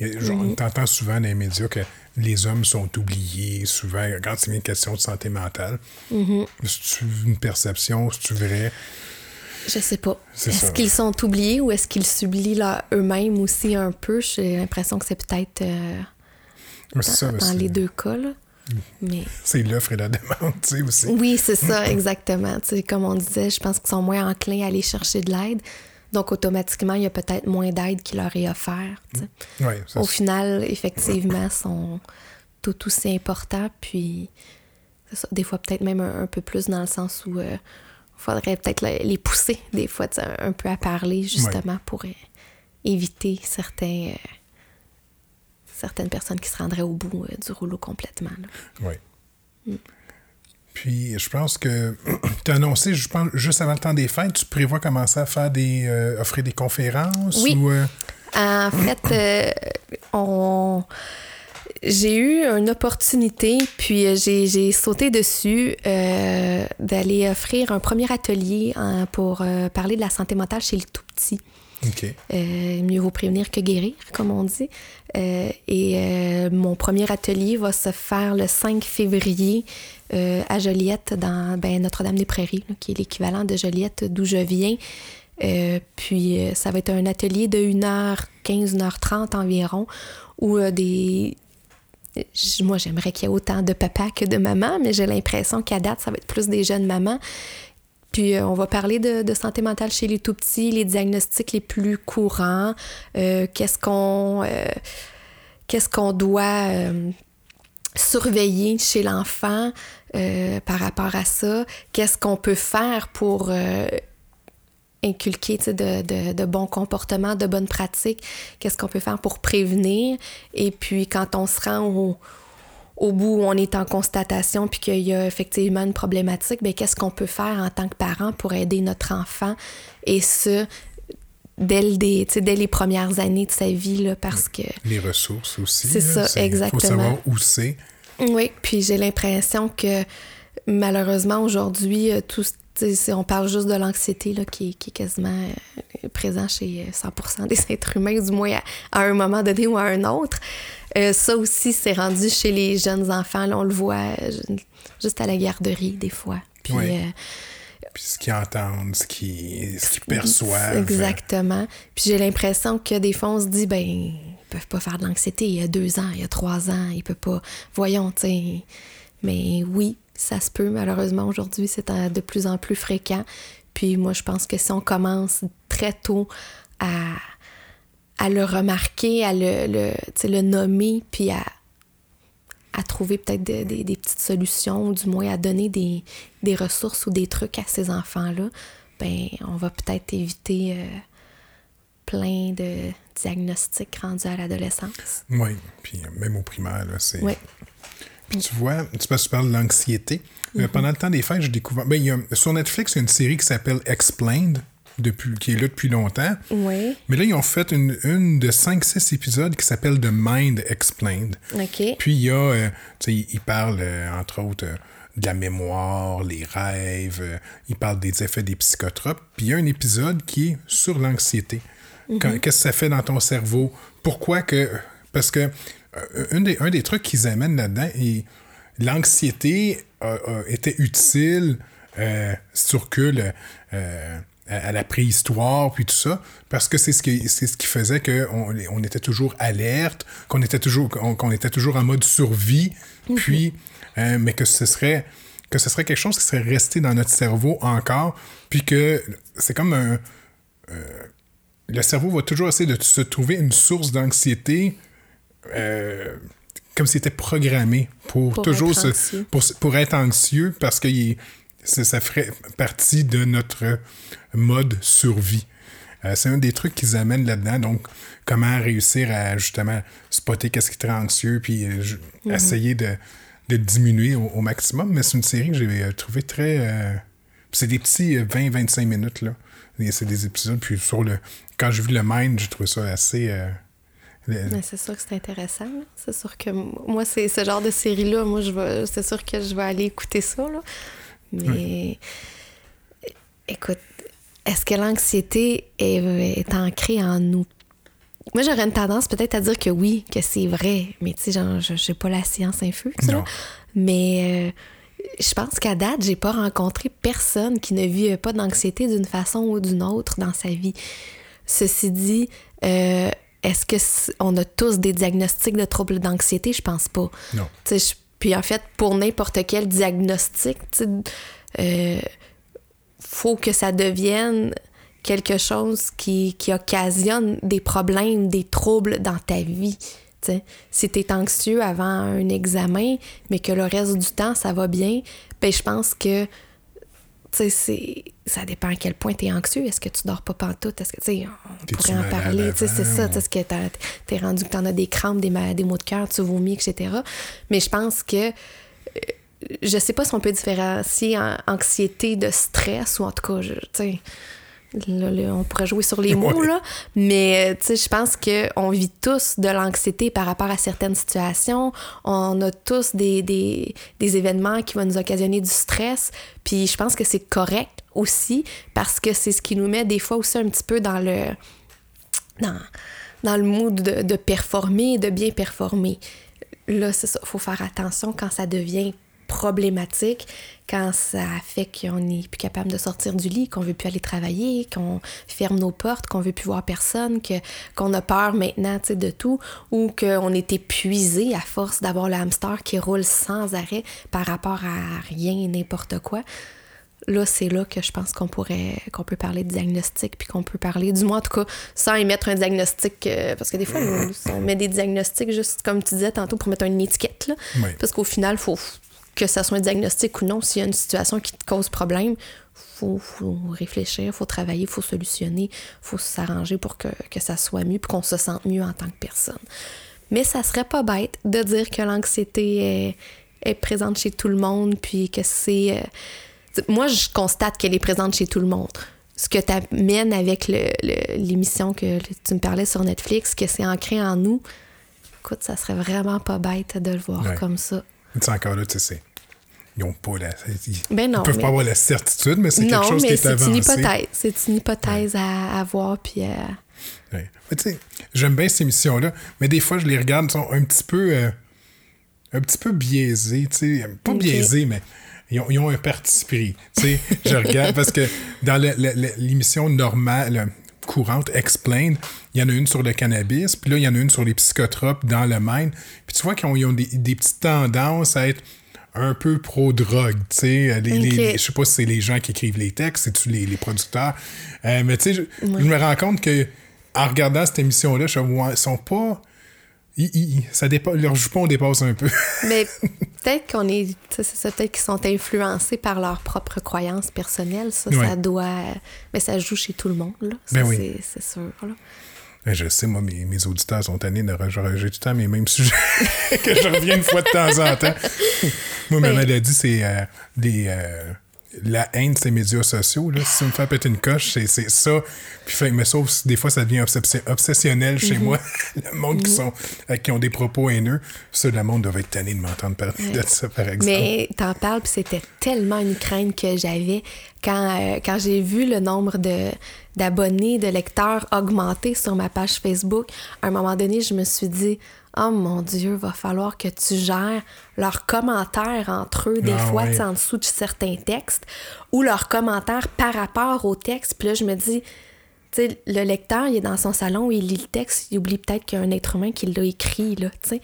On entend souvent dans les médias que les hommes sont oubliés, souvent, quand c'est une question de santé mentale. Mm-hmm. C'est une perception, c'est-tu vrai? Je sais pas. Est-ce qu'ils sont oubliés ou est-ce qu'ils s'oublient eux-mêmes aussi un peu? J'ai l'impression que c'est peut-être euh, dans, les deux cas. Là. Mm. Mais... *laughs* C'est l'offre et la demande, tu sais, aussi. Oui, c'est ça, *laughs* exactement. comme on disait, je pense qu'ils sont moins enclins à aller chercher de l'aide. Donc, automatiquement, il y a peut-être moins d'aide qui leur est offerte. Au final, effectivement, sont tout aussi importants. Puis, des fois, peut-être même un, peu plus dans le sens où euh, faudrait peut-être les pousser des fois un, peu à parler justement pour éviter certains, certaines personnes qui se rendraient au bout du rouleau complètement. Oui. Mm. Puis, je pense que *clears throat* tu as annoncé, je pense, juste avant le temps des fêtes, tu prévois commencer à faire des, offrir des conférences? Oui. En fait, on j'ai eu une opportunité, puis euh, j'ai sauté dessus euh, d'aller offrir un premier atelier pour euh, parler de la santé mentale chez les tout petits. Mieux vaut prévenir que guérir, comme on dit. et mon premier atelier va se faire le 5 février à Joliette, dans ben, Notre-Dame-des-Prairies, qui est l'équivalent de Joliette d'où je viens. puis ça va être un atelier de 1h15, 1h30 environ, où des, moi, j'aimerais qu'il y ait autant de papas que de mamans, mais j'ai l'impression qu'à date, ça va être plus des jeunes mamans. Puis euh, on va parler de, santé mentale chez les tout petits, les diagnostics les plus courants, euh, qu'est-ce qu'on euh, qu'est-ce qu'on doit surveiller chez l'enfant par rapport à ça, qu'est-ce qu'on peut faire pour inculquer de, de, bons comportements, de bonnes pratiques, qu'est-ce qu'on peut faire pour prévenir? Et puis quand on se rend au, au bout où on est en constatation puis qu'il y a effectivement une problématique, bien, qu'est-ce qu'on peut faire en tant que parent pour aider notre enfant? Et ce, dès, dès les premières années de sa vie, là, parce que... Les ressources aussi. C'est ça, exactement. Il faut savoir où c'est. Oui, puis j'ai l'impression que malheureusement aujourd'hui, euh, tout, on parle juste de l'anxiété qui, est quasiment euh, présent chez 100% des *laughs* êtres humains, du moins à, un moment donné ou à un autre. Euh, ça aussi, c'est rendu chez les jeunes enfants. on le voit euh, juste à la garderie, des fois. Puis, Puis ce qu'ils entendent, ce qu'ils *laughs* perçoivent. Exactement. Puis j'ai l'impression que des fois, on se dit, ben, ils peuvent pas faire de l'anxiété. Il y a deux ans, il y a trois ans, ils peuvent pas. Voyons, tu sais. Mais oui, ça se peut, malheureusement, aujourd'hui, c'est de plus en plus fréquent. Puis moi, je pense que si on commence très tôt à, à le remarquer, à le, le, le nommer, puis à, à trouver peut-être des, des, petites solutions, ou du moins à donner des, des, ressources ou des trucs à ces enfants-là, ben on va peut-être éviter euh, plein de diagnostics rendus à l'adolescence. Oui, puis même au primaire, c'est... Puis tu vois, tu, parles de l'anxiété. Euh, mhm. pendant le temps des fêtes, j'ai découvert. Ben, y a, sur Netflix, il y a une série qui s'appelle Explained, depuis, qui est là depuis longtemps. Oui. Mais là, ils ont fait une, une de 5-6 épisodes qui s'appelle The Mind Explained. OK. Puis il y a, euh, tu sais, ils parlent, euh, entre autres, de la mémoire, les rêves, ils parlent des effets des psychotropes. Puis il y a un épisode qui est sur l'anxiété. Mhm. Qu'est-ce que ça fait dans ton cerveau? Pourquoi que. Parce que euh, un des, un des trucs qu'ils amènent là-dedans, et l'anxiété était utile euh, sur que euh, à la préhistoire puis tout ça parce que c'est ce qui c'est ce qui faisait qu'on on était toujours alerte qu'on était toujours qu'on était toujours en mode survie mhm. puis mais que ce serait que ce serait quelque chose qui serait resté dans notre cerveau encore puis que c'est comme un le cerveau va toujours essayer de se trouver une source d'anxiété euh, comme s'il était programmé pour, toujours être pour, pour, être anxieux parce que ça, ferait partie de notre mode survie. Euh, c'est un des trucs qu'ils amènent là-dedans. Donc, comment réussir à justement spotter qu'est-ce qui te rend anxieux, puis euh, mhm. essayer de, de diminuer au, maximum. Mais c'est une série que j'ai trouvé très. c'est des petits 20-25 minutes, là. C'est des épisodes. Puis sur le. Quand j'ai vu le Mind, j'ai trouvé ça assez c'est sûr que c'est intéressant. C'est sûr que moi, c'est ce genre de série-là, moi, je c'est sûr que je vais aller écouter ça. Là. Mais écoute, est-ce que l'anxiété est, ancrée en nous? Moi, j'aurais une tendance peut-être à dire que oui, que c'est vrai, mais tu sais, je n'ai pas la science infuse. Mais euh, je pense qu'à date, j'ai pas rencontré personne qui ne vit pas d'anxiété d'une façon ou d'une autre dans sa vie. Ceci dit, euh, est-ce que on a tous des diagnostics de troubles d'anxiété? Je pense pas. Non. puis en fait, pour n'importe quel diagnostic, euh, faut que ça devienne quelque chose qui, qui, occasionne des problèmes, des troubles dans ta vie. Si tu es anxieux avant un examen, mais que le reste du temps, ça va bien, ben je pense que tu sais, ça dépend à quel point tu es anxieux. Est-ce que tu dors pas pantoute? Est-ce que, tu sais, on T'es-tu pourrait en parler. Tu sais, c'est ça. ou- Est-ce que t'as- t'es rendu que t'en as des crampes, des, ma- des maux de cœur, tu vomis, etc. Mais je pense que euh, je sais pas si on peut différencier en- anxiété de stress ou en tout cas, tu sais, là, là, on pourrait jouer sur les mots, Ouais. là, mais euh, tu sais, je pense qu'on vit tous de l'anxiété par rapport à certaines situations. On a tous des, des, des événements qui vont nous occasionner du stress, puis je pense que c'est correct aussi parce que c'est ce qui nous met des fois aussi un petit peu dans le dans, dans le mood de, de performer, de bien performer. Là, c'est ça, faut faire attention quand ça devient problématique, quand ça fait qu'on n'est plus capable de sortir du lit, qu'on veut plus aller travailler, qu'on ferme nos portes, qu'on veut plus voir personne, que qu'on a peur maintenant, de tout, ou qu'on est épuisé à force d'avoir le hamster qui roule sans arrêt par rapport à rien et n'importe quoi là, c'est là que je pense qu'on pourrait qu'on peut parler de diagnostic puis qu'on peut parler, du moins en tout cas, sans émettre un diagnostic, euh, parce que des fois, on met des diagnostics juste comme tu disais tantôt pour mettre une étiquette, là. Oui. Parce qu'au final, faut que ça soit un diagnostic ou non, s'il y a une situation qui te cause problème, faut, faut réfléchir, faut travailler, faut solutionner, faut s'arranger pour que, que ça soit mieux puis qu'on se sente mieux en tant que personne. Mais ça serait pas bête de dire que l'anxiété est, est présente chez tout le monde puis que c'est... euh, moi, je constate qu'elle est présente chez tout le monde. Ce que tu amènes avec l'émission que tu me parlais sur Netflix, que c'est ancré en nous, écoute, ça serait vraiment pas bête de le voir Ouais. comme ça. Sais, encore là, tu sais, c'est- ils ont pas la. Ils, Ben non, ils peuvent mais- pas avoir la certitude, mais c'est quelque chose qui est c'est avancé. une hypothèse. C'est une hypothèse à, à voir, puis à... Ouais. Tu sais, j'aime bien ces émissions-là, mais des fois, je les regarde, sont un petit peu. euh, un petit peu biaisés, tu sais. Pas Ok. biaisés, mais ils ont, ils ont un parti pris. Tu sais, je regarde parce que dans l'émission normale, euh, courante, Explained, il y en a une sur le cannabis, puis là, il y en a une sur les psychotropes dans le mind. Puis tu vois qu'ils ont, ils ont des, des petites tendances à être un peu pro-drogue, tu sais. Les- les- je sais pas si c'est les gens qui écrivent les textes, c'est-tu les, les producteurs. Euh, mais tu sais, je, je me rends compte que en regardant cette émission-là, je ils sont pas. Ils- ils- ça dépasse, leur jupon dépasse un peu. *laughs* Mais peut-être qu'on est... C'est ça, peut-être qu'ils sont influencés par leurs propres croyances personnelles. Ça, Ouais. ça doit... Mais ça joue chez tout le monde, là. Ça, Ben oui. c'est- sûr, là. Ben, Je sais, moi, mes, mes auditeurs sont tannés de rejoindre tout le temps mes mêmes sujets *laughs* que je reviens une fois de temps en temps. *laughs* moi, ma Oui. maladie, c'est euh, des, euh, la haine de ces médias sociaux. Là. Si ça me fait péter une coche, c'est, c'est ça. Puis, fait, mais sauf si des fois, ça devient obsessi- obsessionnel chez Mhm. moi. *laughs* le monde qui, sont, euh, qui ont des propos haineux, ça, le monde doit être tanné de m'entendre parler de ça, par exemple. Mais t'en parles, puis c'était tellement une crainte que j'avais quand, euh, quand j'ai vu le nombre de d'abonnés, de lecteurs augmenter sur ma page Facebook. À un moment donné, je me suis dit, oh mon Dieu, va falloir que tu gères leurs commentaires entre eux, des Ah fois, ouais. en dessous de certains textes, ou leurs commentaires par rapport au texte. Puis là, je me dis, tu sais, le lecteur, il est dans son salon, il lit le texte, il oublie peut-être qu'il y a un être humain qui l'a écrit, là, tu sais.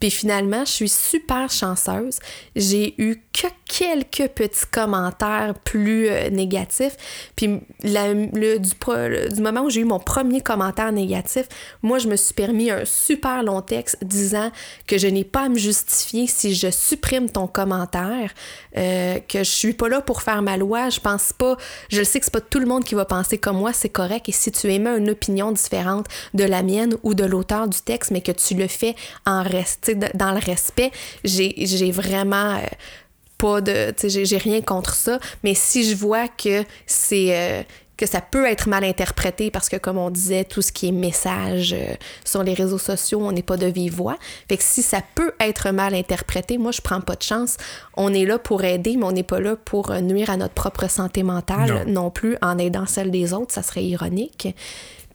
Puis finalement, je suis super chanceuse. J'ai eu que quelques petits commentaires plus euh, négatifs. Puis le, du, moment où j'ai eu mon premier commentaire négatif, moi, je me suis permis un super long texte disant que je n'ai pas à me justifier si je supprime ton commentaire, euh, que je suis pas là pour faire ma loi. Je pense pas, je sais que c'est pas tout le monde qui va penser comme moi, c'est correct. Et si tu émets une opinion différente de la mienne ou de l'auteur du texte, mais que tu le fais en dans le respect, j'ai vraiment euh, pas de. Tu sais, j'ai- rien contre ça. Mais si je vois que c'est. euh, que ça peut être mal interprété parce que, comme on disait, tout ce qui est message euh, sur les réseaux sociaux, on n'est pas de vive voix. Fait que si ça peut être mal interprété, moi, je prends pas de chance. On est là pour aider, mais on n'est pas là pour nuire à notre propre santé mentale Non. non plus en aidant celle des autres. Ça serait ironique.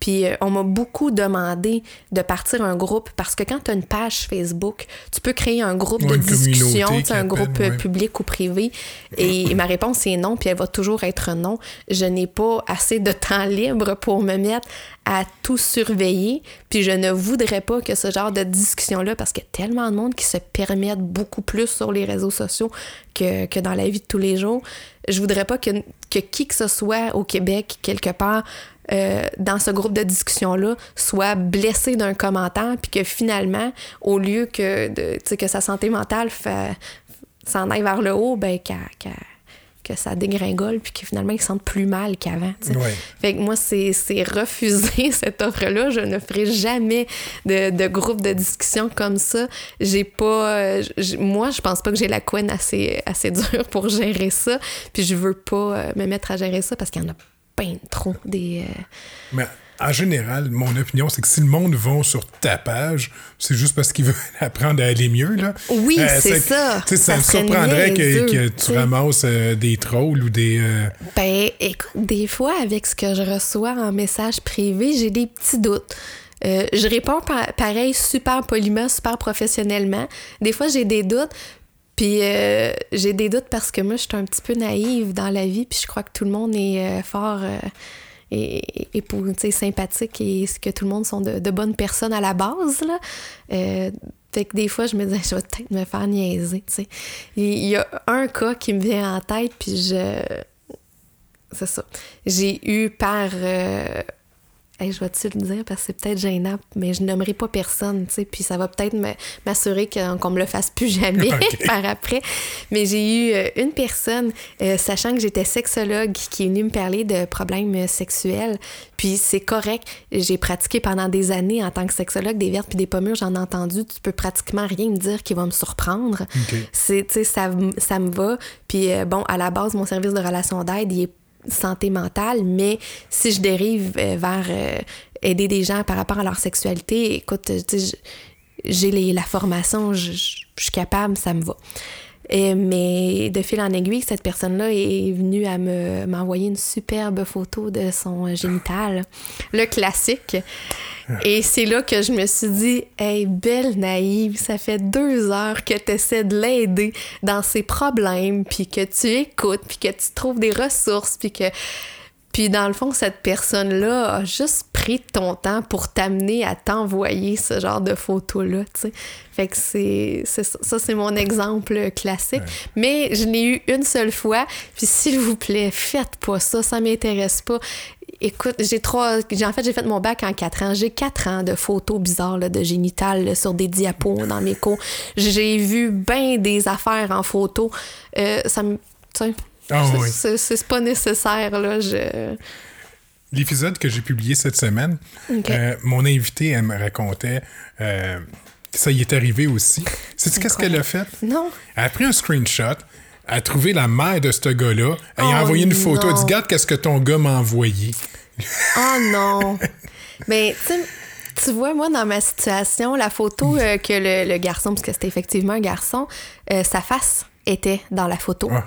Puis euh, on m'a beaucoup demandé de partir un groupe parce que quand tu as une page Facebook, tu peux créer un groupe Ouais, de discussion, un groupe euh, ouais. public ou privé. Et *clears throat* ma réponse est non, puis elle va toujours être non. Je n'ai pas assez de temps libre pour me mettre à tout surveiller, puis je ne voudrais pas que ce genre de discussion-là, parce qu'il y a tellement de monde qui se permettent beaucoup plus sur les réseaux sociaux que, que dans la vie de tous les jours, je voudrais pas que, que qui que ce soit au Québec, quelque part, euh, dans ce groupe de discussion-là, soit blessé d'un commentaire, puis que finalement, au lieu que, de, que sa santé mentale s'en aille vers le haut, ben qu'elle qu'elle- que ça dégringole, puis que finalement, ils se sentent plus mal qu'avant. Ouais. Fait que moi, c'est refuser *laughs* cette offre-là. Je ne ferai jamais de, de groupe de discussion comme ça. J'ai pas. euh, moi, je pense pas que j'ai la couenne assez, assez dure pour gérer ça. Puis je veux pas euh, me mettre à gérer ça parce qu'il y en a trop des. euh, Mais en général, mon opinion, c'est que si le monde va sur ta page, c'est juste parce qu'ils veulent *laughs* apprendre à aller mieux. Là. Oui, c'est que- ça. Ça, Ça me surprendrait que, tu ramasses euh, des trolls ou des. euh, Ben, écoute, des fois, avec ce que je reçois en message privé, j'ai des petits doutes. Euh, je réponds pa- pareil super poliment, super professionnellement. Des fois, j'ai des doutes. Puis euh, j'ai des doutes parce que moi, je suis un petit peu naïve dans la vie. Puis je crois que tout le monde est euh, fort euh, et, et pour, sympathique et que tout le monde sont de, de bonnes personnes à la base. Là. Euh, fait que des fois, je me dis, *laughs* je vais peut-être me faire niaiser. Il y a un cas qui me vient en tête, puis je c'est ça. J'ai eu par. Hey, je vais-tu le dire parce que c'est peut-être gênant, mais je nommerai pas personne, tu sais, puis ça va peut-être m'assurer qu'on me le fasse plus jamais *laughs* *laughs* par après. Mais j'ai eu euh, une personne, euh, sachant que j'étais sexologue, qui est venue me parler de problèmes sexuels, puis c'est correct. J'ai pratiqué pendant des années en tant que sexologue des vertes puis des pommures, j'en ai entendu. Tu peux pratiquement rien me dire qui va me surprendre. C'est, tu sais, ça, ça me va. Puis euh, bon, à la base, mon service de relation d'aide, il est santé mentale, mais si je dérive euh, vers euh, aider des gens par rapport à leur sexualité, écoute, euh, j'ai la formation, je- je suis capable, ça me va. Euh, mais de fil en aiguille, cette personne-là est venue à me m'envoyer une superbe photo de son génital, le classique. Et c'est là que je me suis dit, hey, belle naïve, ça fait deux heures que tu essaies de l'aider dans ses problèmes, puis que tu écoutes, puis que tu trouves des ressources, puis que. Puis dans le fond, cette personne-là a juste pris ton temps pour t'amener à t'envoyer ce genre de photos-là, tu sais. Fait que c'est c'est ça, c'est mon exemple classique. Mais je l'ai eu une seule fois. Puis s'il vous plaît, faites pas ça, ça m'intéresse pas. Écoute, j'ai trois. j'ai- En fait, j'ai fait mon bac en quatre ans. J'ai quatre ans de photos bizarres là, de génitales là, sur des diapos dans mes cours. J'ai vu bien des affaires en photo. Euh, ça me. tu sais, Ah oui. c'est pas nécessaire, là. Je... L'épisode que j'ai publié cette semaine, euh, mon invité, elle me racontait euh, que ça y est arrivé aussi. Sais-tu qu'est-ce qu'elle a fait? Non. Elle a pris un screenshot, elle a trouvé la mère de ce gars-là, elle a Oh envoyé une photo, elle dit Regarde qu'est-ce que ton gars m'a envoyé? *laughs* Oh non! Ben, tu tu vois, moi, dans ma situation, la photo euh, que le, le garçon, parce que c'était effectivement un garçon, euh, sa face était dans la photo. Ah.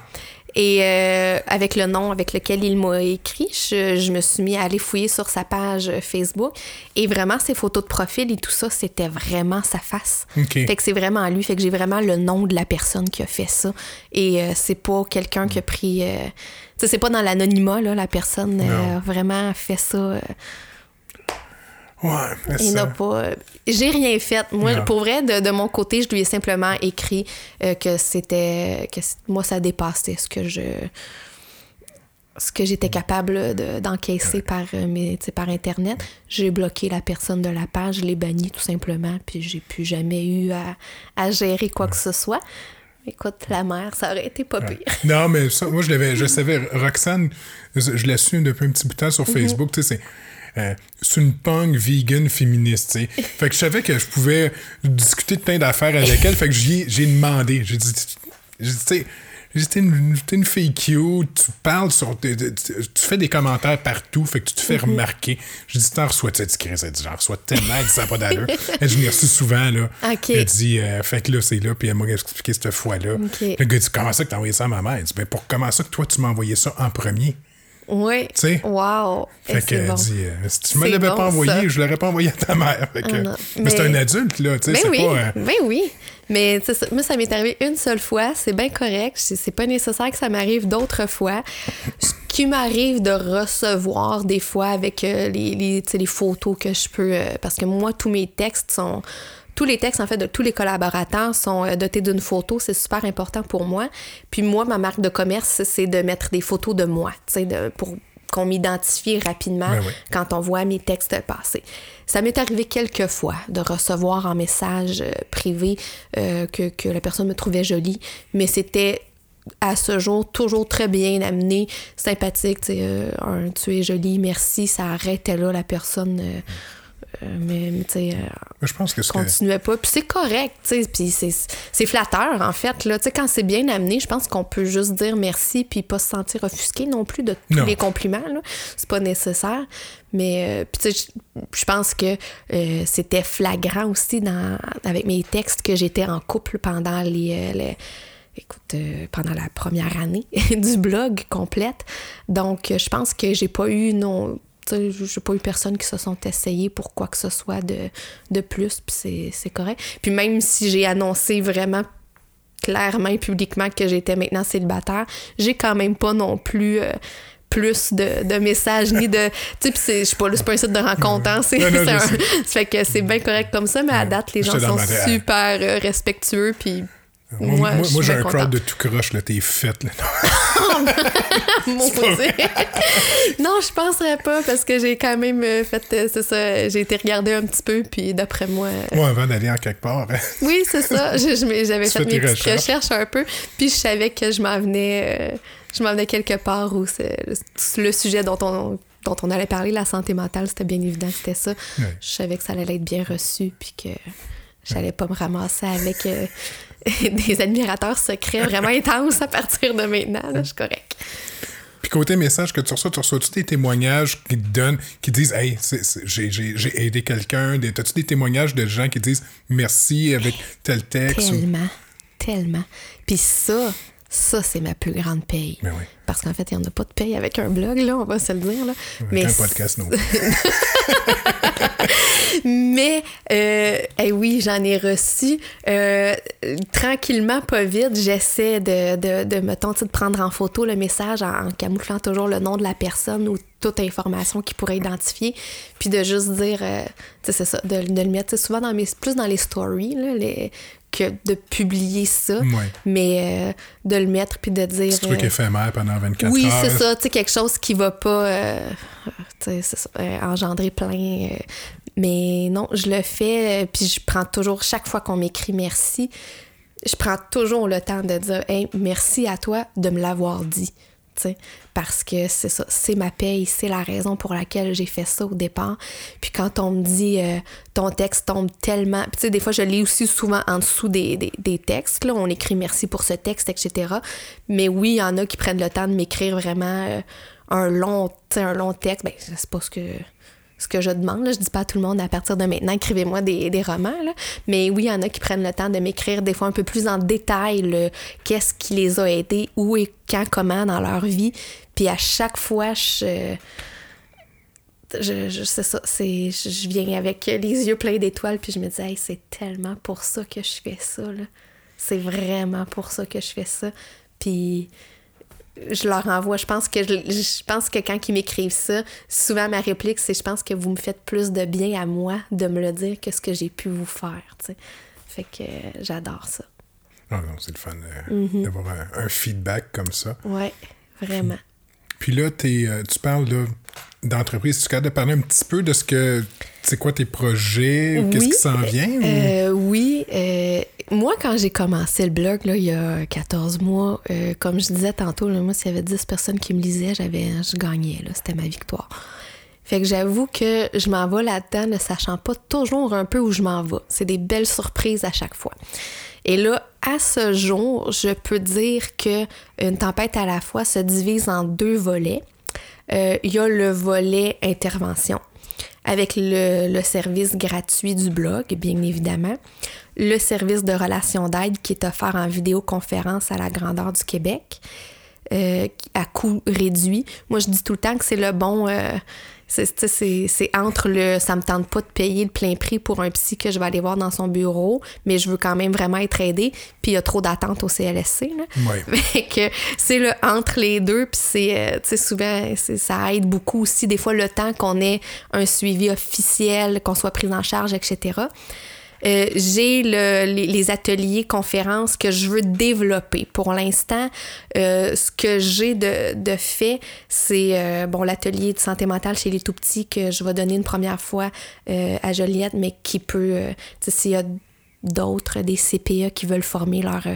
Et euh, avec le nom avec lequel il m'a écrit, je, je me suis mis à aller fouiller sur sa page Facebook. Et vraiment, ses photos de profil et tout ça, c'était vraiment sa face. OK. Fait que c'est vraiment lui. Fait que j'ai vraiment le nom de la personne qui a fait ça. Et euh, c'est pas quelqu'un qui a pris. euh, c'est pas dans l'anonymat, là, la personne euh, a vraiment fait ça. Ouais, il n'a pas. J'ai rien fait. Moi, Non. pour vrai, de, de mon côté, je lui ai simplement écrit euh, que c'était. que moi, ça dépassait ce que je. ce que j'étais capable de- d'encaisser par, euh, mes- par Internet. J'ai bloqué la personne de la page, je l'ai banni tout simplement, puis j'ai plus jamais eu à, à gérer quoi que ce soit. Écoute, la mère, ça aurait été pas pire. *laughs* Non, mais ça, moi, je l'avais, je savais, Roxane, je, je l'ai su depuis un petit bout de temps Mhm. sur Facebook, tu sais, c'est. Euh, c'est une punk vegan féministe, tu sais. *laughs* Fait que je savais que je pouvais discuter de plein d'affaires avec elle, fait que j'ai demandé. J'ai dit, tu sais, t'es une, une fille cute, tu parles sur. Tu, tu- tu fais des commentaires partout, fait que tu te fais Mhm. remarquer. J'ai dit, t'en reçois, tu sais, dit, j'en reçois tellement, ça n'a pas d'allure. *laughs* Elle dit, je l'ai reçu souvent, là. Ok. Elle dit, euh, fait que là, c'est là, puis elle m'a expliqué cette fois-là. Ok. Le gars dit, comment ça que t'as envoyé ça à ma mère? Elle dit, ben, pour comment ça que toi, tu m'as envoyé ça en premier? Oui. Tu sais? Wow. Fait c'est qu'elle bon. euh, si tu me l'avais bon, pas envoyé, ça. je l'aurais pas envoyé à ta mère. Fait que- mais, c'est un adulte, là, tu sais, Ben c'est oui, pas... euh, ben oui. Mais ça- moi, ça m'est arrivé une seule fois. C'est bien correct. C'est pas nécessaire que ça m'arrive d'autres fois. Ce qui m'arrive de recevoir des fois avec euh, les, les, photos que je peux... euh, parce que moi, tous mes textes sont... Tous les textes, en fait, de tous les collaborateurs sont euh, dotés d'une photo. C'est super important pour moi. Puis moi, ma marque de commerce, c'est de mettre des photos de moi, tu sais, pour qu'on m'identifie rapidement Ben oui. quand on voit mes textes passer. Ça m'est arrivé quelques fois de recevoir en message euh, privé euh, que, que la personne me trouvait jolie, mais c'était à ce jour, toujours très bien amené, sympathique. tu sais, euh, un tu es joli, merci, ça arrêtait là la personne. euh, mais mais, tu sais, euh, Mais je pense que continuait pas. Puis c'est correct, tu sais. Puis c'est, c'est flatteur, en fait. Là. Tu sais, quand c'est bien amené, je pense qu'on peut juste dire merci puis pas se sentir offusqué non plus de tous Non. les compliments. Là. C'est pas nécessaire. Mais euh, puis tu sais, je- pense que euh, c'était flagrant aussi dans, avec mes textes que j'étais en couple pendant les... euh, les- Écoute, euh, pendant la première année *laughs* du blog complète. Donc, euh, je pense que j'ai pas eu non. J'ai pas eu personne qui se sont essayés pour quoi que ce soit de, de plus, puis c'est- correct. Puis même si j'ai annoncé vraiment clairement et publiquement que j'étais maintenant célibataire, j'ai quand même pas non plus euh, plus de, de messages ni de. Tu sais, puis c'est- je suis pas pas un site de rencontre, hein, c'est un- *laughs* fait que c'est bien correct comme ça, mais à date, les gens sont super euh, respectueux, puis. Moi, Moi, j'ai un crowd de tout croche, là. T'es faite, là. *laughs* *laughs* *laughs* Non, je penserais pas parce que j'ai quand même euh, fait, euh, c'est ça, j'ai été regarder un petit peu, puis d'après moi. euh, Moi, avant d'aller en quelque part, hein, Oui, c'est ça. Je- je m'ai- J'avais fait mes tes petites recherches. recherches un peu, puis je savais que je m'en venais, euh, je m'en venais quelque part où c'est le sujet dont on dont on allait parler, la santé mentale, c'était bien évident que c'était ça. Je savais que ça allait être bien reçu, puis que j'allais pas me ramasser avec euh, *laughs* des admirateurs secrets vraiment intenses à partir de maintenant. là, je suis correcte. Puis côté message que tu reçois, tu reçois-tu des témoignages qui te donnent, qui disent Hey, j'ai- aidé quelqu'un? T'as-tu des témoignages de gens qui disent merci avec tel texte? ou- Tellement, tellement. Puis ça, ça, c'est ma plus grande paye. Ben oui. Parce qu'en fait, il n'y en a pas de paye avec un blog, là, on va se le dire. Là. Avec un podcast, non. *laughs* Mais, euh, eh oui, j'en ai reçu. Euh, tranquillement, pas vite, j'essaie de, de, de, mettons, de prendre en photo le message en, en camouflant toujours le nom de la personne ou toute information qui pourrait identifier, puis de juste dire, euh, tu sais, c'est ça, de, de le mettre souvent dans mes, plus dans les stories, là, les, que de publier ça, mais euh, de le mettre puis de dire... Petit truc euh, éphémère pendant 24 oui, heures. c'est ça, tu sais, quelque chose qui va pas euh, c'est ça, euh, engendrer plein. mais non, je le fais, puis je prends toujours, chaque fois qu'on m'écrit merci, je prends toujours le temps de dire hey, merci à toi de me l'avoir dit. Parce que c'est ça, c'est ma paye, c'est la raison pour laquelle j'ai fait ça au départ. Puis quand on me dit euh, ton texte tombe tellement. Tu sais, des fois, je lis aussi souvent en dessous des, textes. Là, on écrit merci pour ce texte, etc. Mais oui, il y en a qui prennent le temps de m'écrire vraiment euh, un long texte. Ben, c'est pas ce que ce que je demande. Là. Je dis pas à tout le monde à partir de maintenant, écrivez-moi des, des romans. Mais oui, il y en a qui prennent le temps de m'écrire des fois un peu plus en détail qu'est-ce qui les a aidés, où et quand, comment dans leur vie. Puis à chaque fois, je. Je, je sais ça, c'est, je viens avec les yeux pleins d'étoiles, puis je me dis, c'est tellement pour ça que je fais ça, là. C'est vraiment pour ça que je fais ça. Puis je leur envoie. Je pense que je, je pense que quand ils m'écrivent ça, souvent ma réplique, c'est je pense que vous me faites plus de bien à moi de me le dire que ce que j'ai pu vous faire. tu sais. Fait que euh, j'adore ça. Ah non, c'est le fun euh, Mm-hmm. d'avoir un, un feedback comme ça. Ouais, vraiment. Puis là, t'es, euh, tu parles là, d'entreprise. Tu es capable de parler un petit peu de ce que. C'est quoi tes projets? ou Qu'est-ce Oui, qui s'en vient? ou- Euh, oui. euh, moi, quand j'ai commencé le blog, là, il y a 14 mois, euh, comme je disais tantôt, là, moi, s'il y avait 10 personnes qui me lisaient, j'avais, je gagnais. là, C'était ma victoire. Fait que j'avoue que je m'en vais là-dedans ne sachant pas toujours un peu où je m'en vais. C'est des belles surprises à chaque fois. Et là, à ce jour, je peux dire que une tempête à la fois se divise en deux volets. Euh, Il y a le volet intervention avec le, service gratuit du blog, bien évidemment, le service de relations d'aide qui est offert en vidéoconférence à la grandeur du Québec, euh, à coût réduit. Moi, je dis tout le temps que c'est le bon... euh, c'est- entre le ça me tente pas de payer le plein prix pour un psy que je vais aller voir dans son bureau, mais je veux quand même vraiment être aidée, puis il y a trop d'attentes au CLSC. Là. Ouais. *laughs* Fait que c'est le entre les deux, puis c'est, euh, tu sais, souvent, ça aide beaucoup aussi, des fois, le temps qu'on ait un suivi officiel, qu'on soit pris en charge, etc. Euh, j'ai le- les, les ateliers conférences que je veux développer. Pour l'instant, euh, ce que j'ai de, de fait, c'est euh, bon l'atelier de santé mentale chez les tout petits que je vais donner une première fois à Joliette, mais qui peut, s'il y a d'autres, des CPA qui veulent former leurs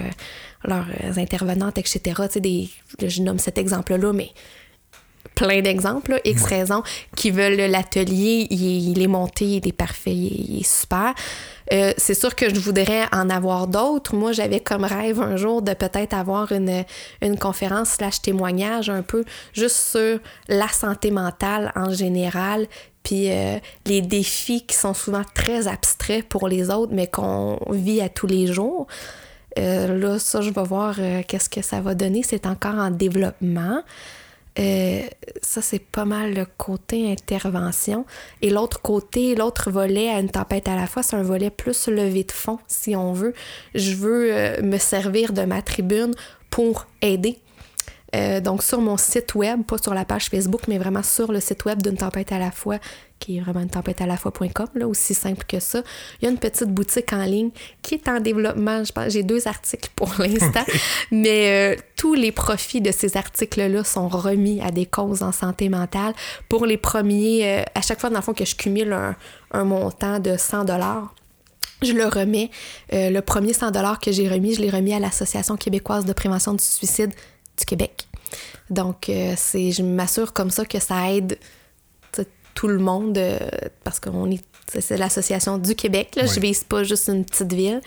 leurs intervenantes, etc. Tu sais, des, je nomme cet exemple-là, mais plein d'exemples, X raisons, qui veulent l'atelier, il, est monté, il est parfait, il, est super. Euh, c'est sûr que je voudrais en avoir d'autres. Moi, j'avais comme rêve un jour de peut-être avoir une, conférence slash témoignage un peu juste sur la santé mentale en général, puis euh, les défis qui sont souvent très abstraits pour les autres, mais qu'on vit à tous les jours. Euh, là, ça, je vais voir qu'est-ce que ça va donner. C'est encore en développement. Euh, ça, c'est pas mal le côté intervention. Et l'autre côté, l'autre volet à une tempête à la fois, c'est un volet plus levé de fond, si on veut. Je veux euh, me servir de ma tribune pour aider. Euh, donc sur mon site web, pas sur la page Facebook, mais vraiment sur le site web d'une tempête à la fois, qui est vraiment une tempête à la fois.com, aussi simple que ça. Il y a une petite boutique en ligne qui est en développement. Je pense j'ai deux articles pour *laughs* l'instant, mais euh, tous les profits de ces articles-là sont remis à des causes en santé mentale. Pour les premiers, euh, à chaque fois, dans le fond, que je cumule un, montant de 100 dollars, je le remets. Euh, le premier 100 dollars que j'ai remis, je l'ai remis à l'Association québécoise de prévention du suicide du Québec. Donc, c'est, je m'assure comme ça que ça aide tout le monde, euh, parce qu'on est, c'est l'association du Québec, là, je vise pas juste une petite ville.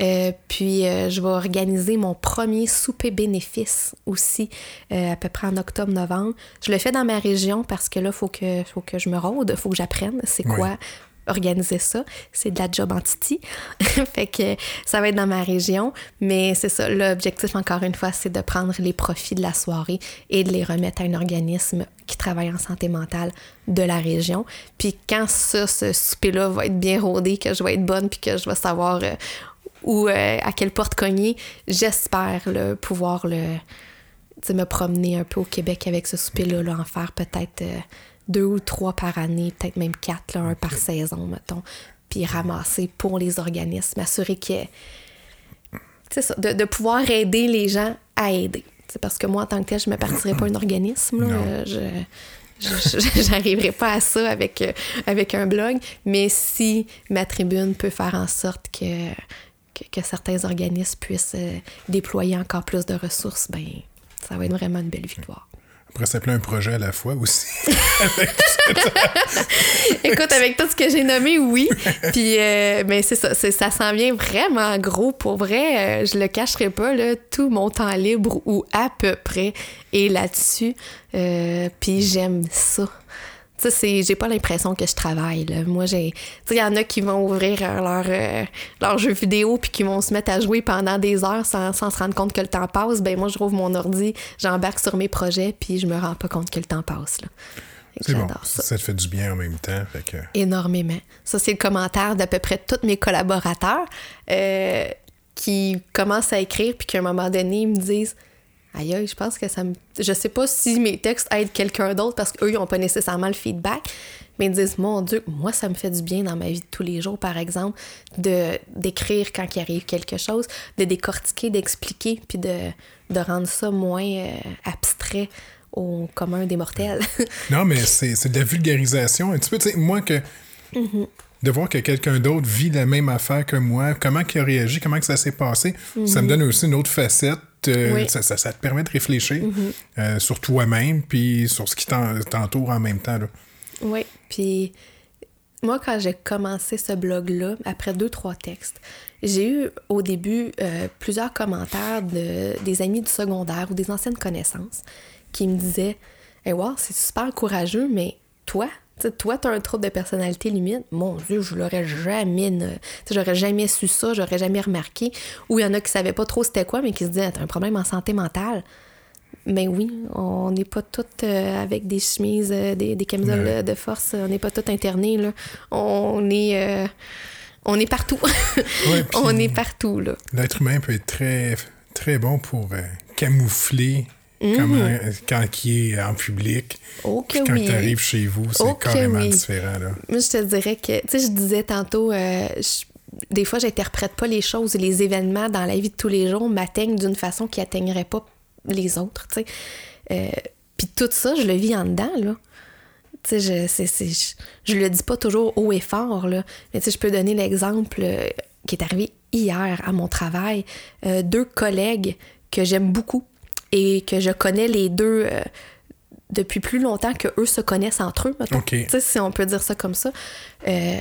Euh, puis euh, je vais organiser mon premier souper bénéfice aussi à peu près en octobre-novembre. Je le fais dans ma région parce que là, il faut que, faut que je me rôde, il faut que j'apprenne c'est quoi organiser ça. C'est de la job entity. *laughs* fait que ça va être dans ma région. Mais c'est ça. L'objectif, encore une fois, c'est de prendre les profits de la soirée et de les remettre à un organisme qui travaille en santé mentale de la région. Puis quand ça, ce souper-là va être bien rodé, que je vais être bonne, puis que je vais savoir euh, où, euh, à quelle porte cogner, j'espère pouvoir le, me promener un peu au Québec avec ce souper-là, là, en faire peut-être... Euh, deux ou trois par année, peut-être même quatre, là, un par saison, mettons, puis ramasser pour les organismes, m'assurer que. C'est ça, de, pouvoir aider les gens à aider. C'est parce que moi, en tant que tel, je ne me partirais pas un organisme. Là, je n'arriverai *laughs* pas à ça avec, euh, avec un blog, mais si ma tribune peut faire en sorte que, que, certains organismes puissent euh, déployer encore plus de ressources, ben ça va être vraiment une belle victoire. Ça s'appeler un projet à la fois aussi. *laughs* Écoute, avec tout ce que j'ai nommé, oui. Puis, euh, mais c'est ça, ça s'en vient vraiment gros. Pour vrai, euh, je le cacherai pas, là, tout mon temps libre ou à peu près est là-dessus. Euh, puis j'aime ça c'est j'ai pas l'impression que je travaille là. moi j'ai il y en a qui vont ouvrir leur euh, leur jeu vidéo puis qui vont se mettre à jouer pendant des heures sans, se rendre compte que le temps passe ben moi je rouvre mon ordi j'embarque sur mes projets puis je me rends pas compte que le temps passe là c'est bon. Ça. te fait du bien en même temps. Énormément. Ça, c'est le commentaire d'à peu près tous mes collaborateurs euh, qui commencent à écrire puis qu'à un moment donné, ils me disent aïe, je pense que ça me. Je sais pas si mes textes aident quelqu'un d'autre parce qu'eux, ils n'ont pas nécessairement le feedback, mais ils disent, mon Dieu, moi, ça me fait du bien dans ma vie de tous les jours, par exemple, de d'écrire quand il arrive quelque chose, de décortiquer, d'expliquer, puis de, de rendre ça moins euh, abstrait au commun des mortels. *laughs* non, mais c'est de la vulgarisation. Un petit peu, tu sais, moi que. Mm-hmm. De voir que quelqu'un d'autre vit la même affaire que moi, comment il a réagi, comment que ça s'est passé, ça me mm-hmm. donne aussi une autre facette ça, te permet de réfléchir mm-hmm. euh, sur toi-même puis sur ce qui t'entoure en même temps. Oui, puis moi, quand j'ai commencé ce blog-là, après deux, trois textes, j'ai eu au début euh, plusieurs commentaires de, des amis du secondaire ou des anciennes connaissances qui me disaient Hey, wow, c'est super courageux, mais toi, toi, tu as un trouble de personnalité limite? Mon Dieu, je l'aurais jamais. J'aurais jamais su ça, j'aurais jamais remarqué. Ou il y en a qui savaient pas trop c'était quoi, mais qui se disaient T'as un problème en santé mentale. Mais oui, on n'est pas toutes euh, avec des chemises, euh, des, camisoles de force. On n'est pas toutes internés. Là. On est. Euh, on est partout. *laughs* on est partout, là. L'être humain peut être très, très bon pour camoufler Mhm. quand il est en public. quand tu arrives chez vous, c'est carrément différent. Là. Moi, je te dirais que, tu sais, je disais tantôt, euh, des fois, j'interprète pas les choses, les événements dans la vie de tous les jours m'atteignent d'une façon qui n'atteignerait pas les autres, tu sais. Euh, puis tout ça, je le vis en dedans, là. Tu sais, je, je, le dis pas toujours haut et fort, là. Mais tu sais, je peux donner l'exemple. Euh, qui est arrivé hier à mon travail. Euh, deux collègues que j'aime beaucoup et que je connais les deux euh, depuis plus longtemps que eux se connaissent entre eux, mettons. OK. Tu sais, si on peut dire ça comme ça. Euh,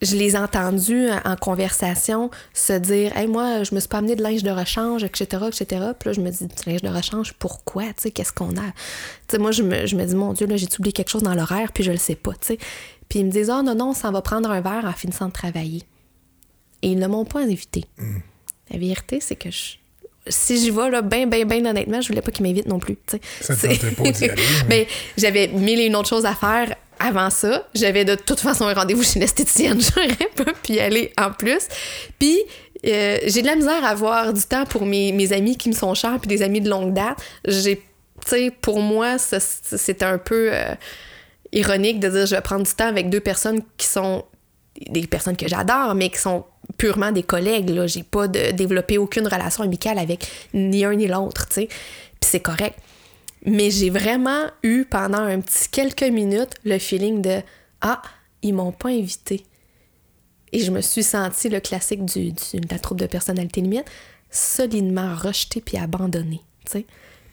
je les ai entendus en conversation se dire Hey, moi, je me suis pas amené de linge de rechange, etc., etc. Puis là, je me dis Du linge de rechange, pourquoi Tu sais, qu'est-ce qu'on a? Tu sais, moi, je me, je me dis Mon Dieu, là, j'ai oublié quelque chose dans l'horaire, puis je le sais pas, tu sais. Puis ils me disent Ah, non, non, ça va prendre un verre en finissant de travailler. Et ils ne m'ont pas invité. La vérité, c'est que je- si j'y vais, là, ben, ben, ben, honnêtement, je voulais pas qu'ils m'invitent non plus. Ça te C'est- tentait pas d'y aller, *laughs* hein? Mais j'avais mille et une autres choses à faire avant ça. J'avais de toute façon un rendez-vous chez l'esthéticienne. *laughs* J'aurais pas pu y aller en plus. Puis, euh, j'ai de la misère à avoir du temps pour mes, mes amis qui me sont chers puis des amis de longue date. J'ai, tu pour moi, c'est un peu euh, ironique de dire je vais prendre du temps avec deux personnes qui sont des personnes que j'adore, mais qui sont purement des collègues. Là. J'ai pas développé aucune relation amicale avec ni un ni l'autre, tu sais. Puis c'est correct. Mais j'ai vraiment eu pendant un petit quelques minutes le feeling de Ah, ils m'ont pas invité. Et je me suis sentie le classique du, de la troupe de personnalité limite, solidement rejetée puis abandonnée. tu sais.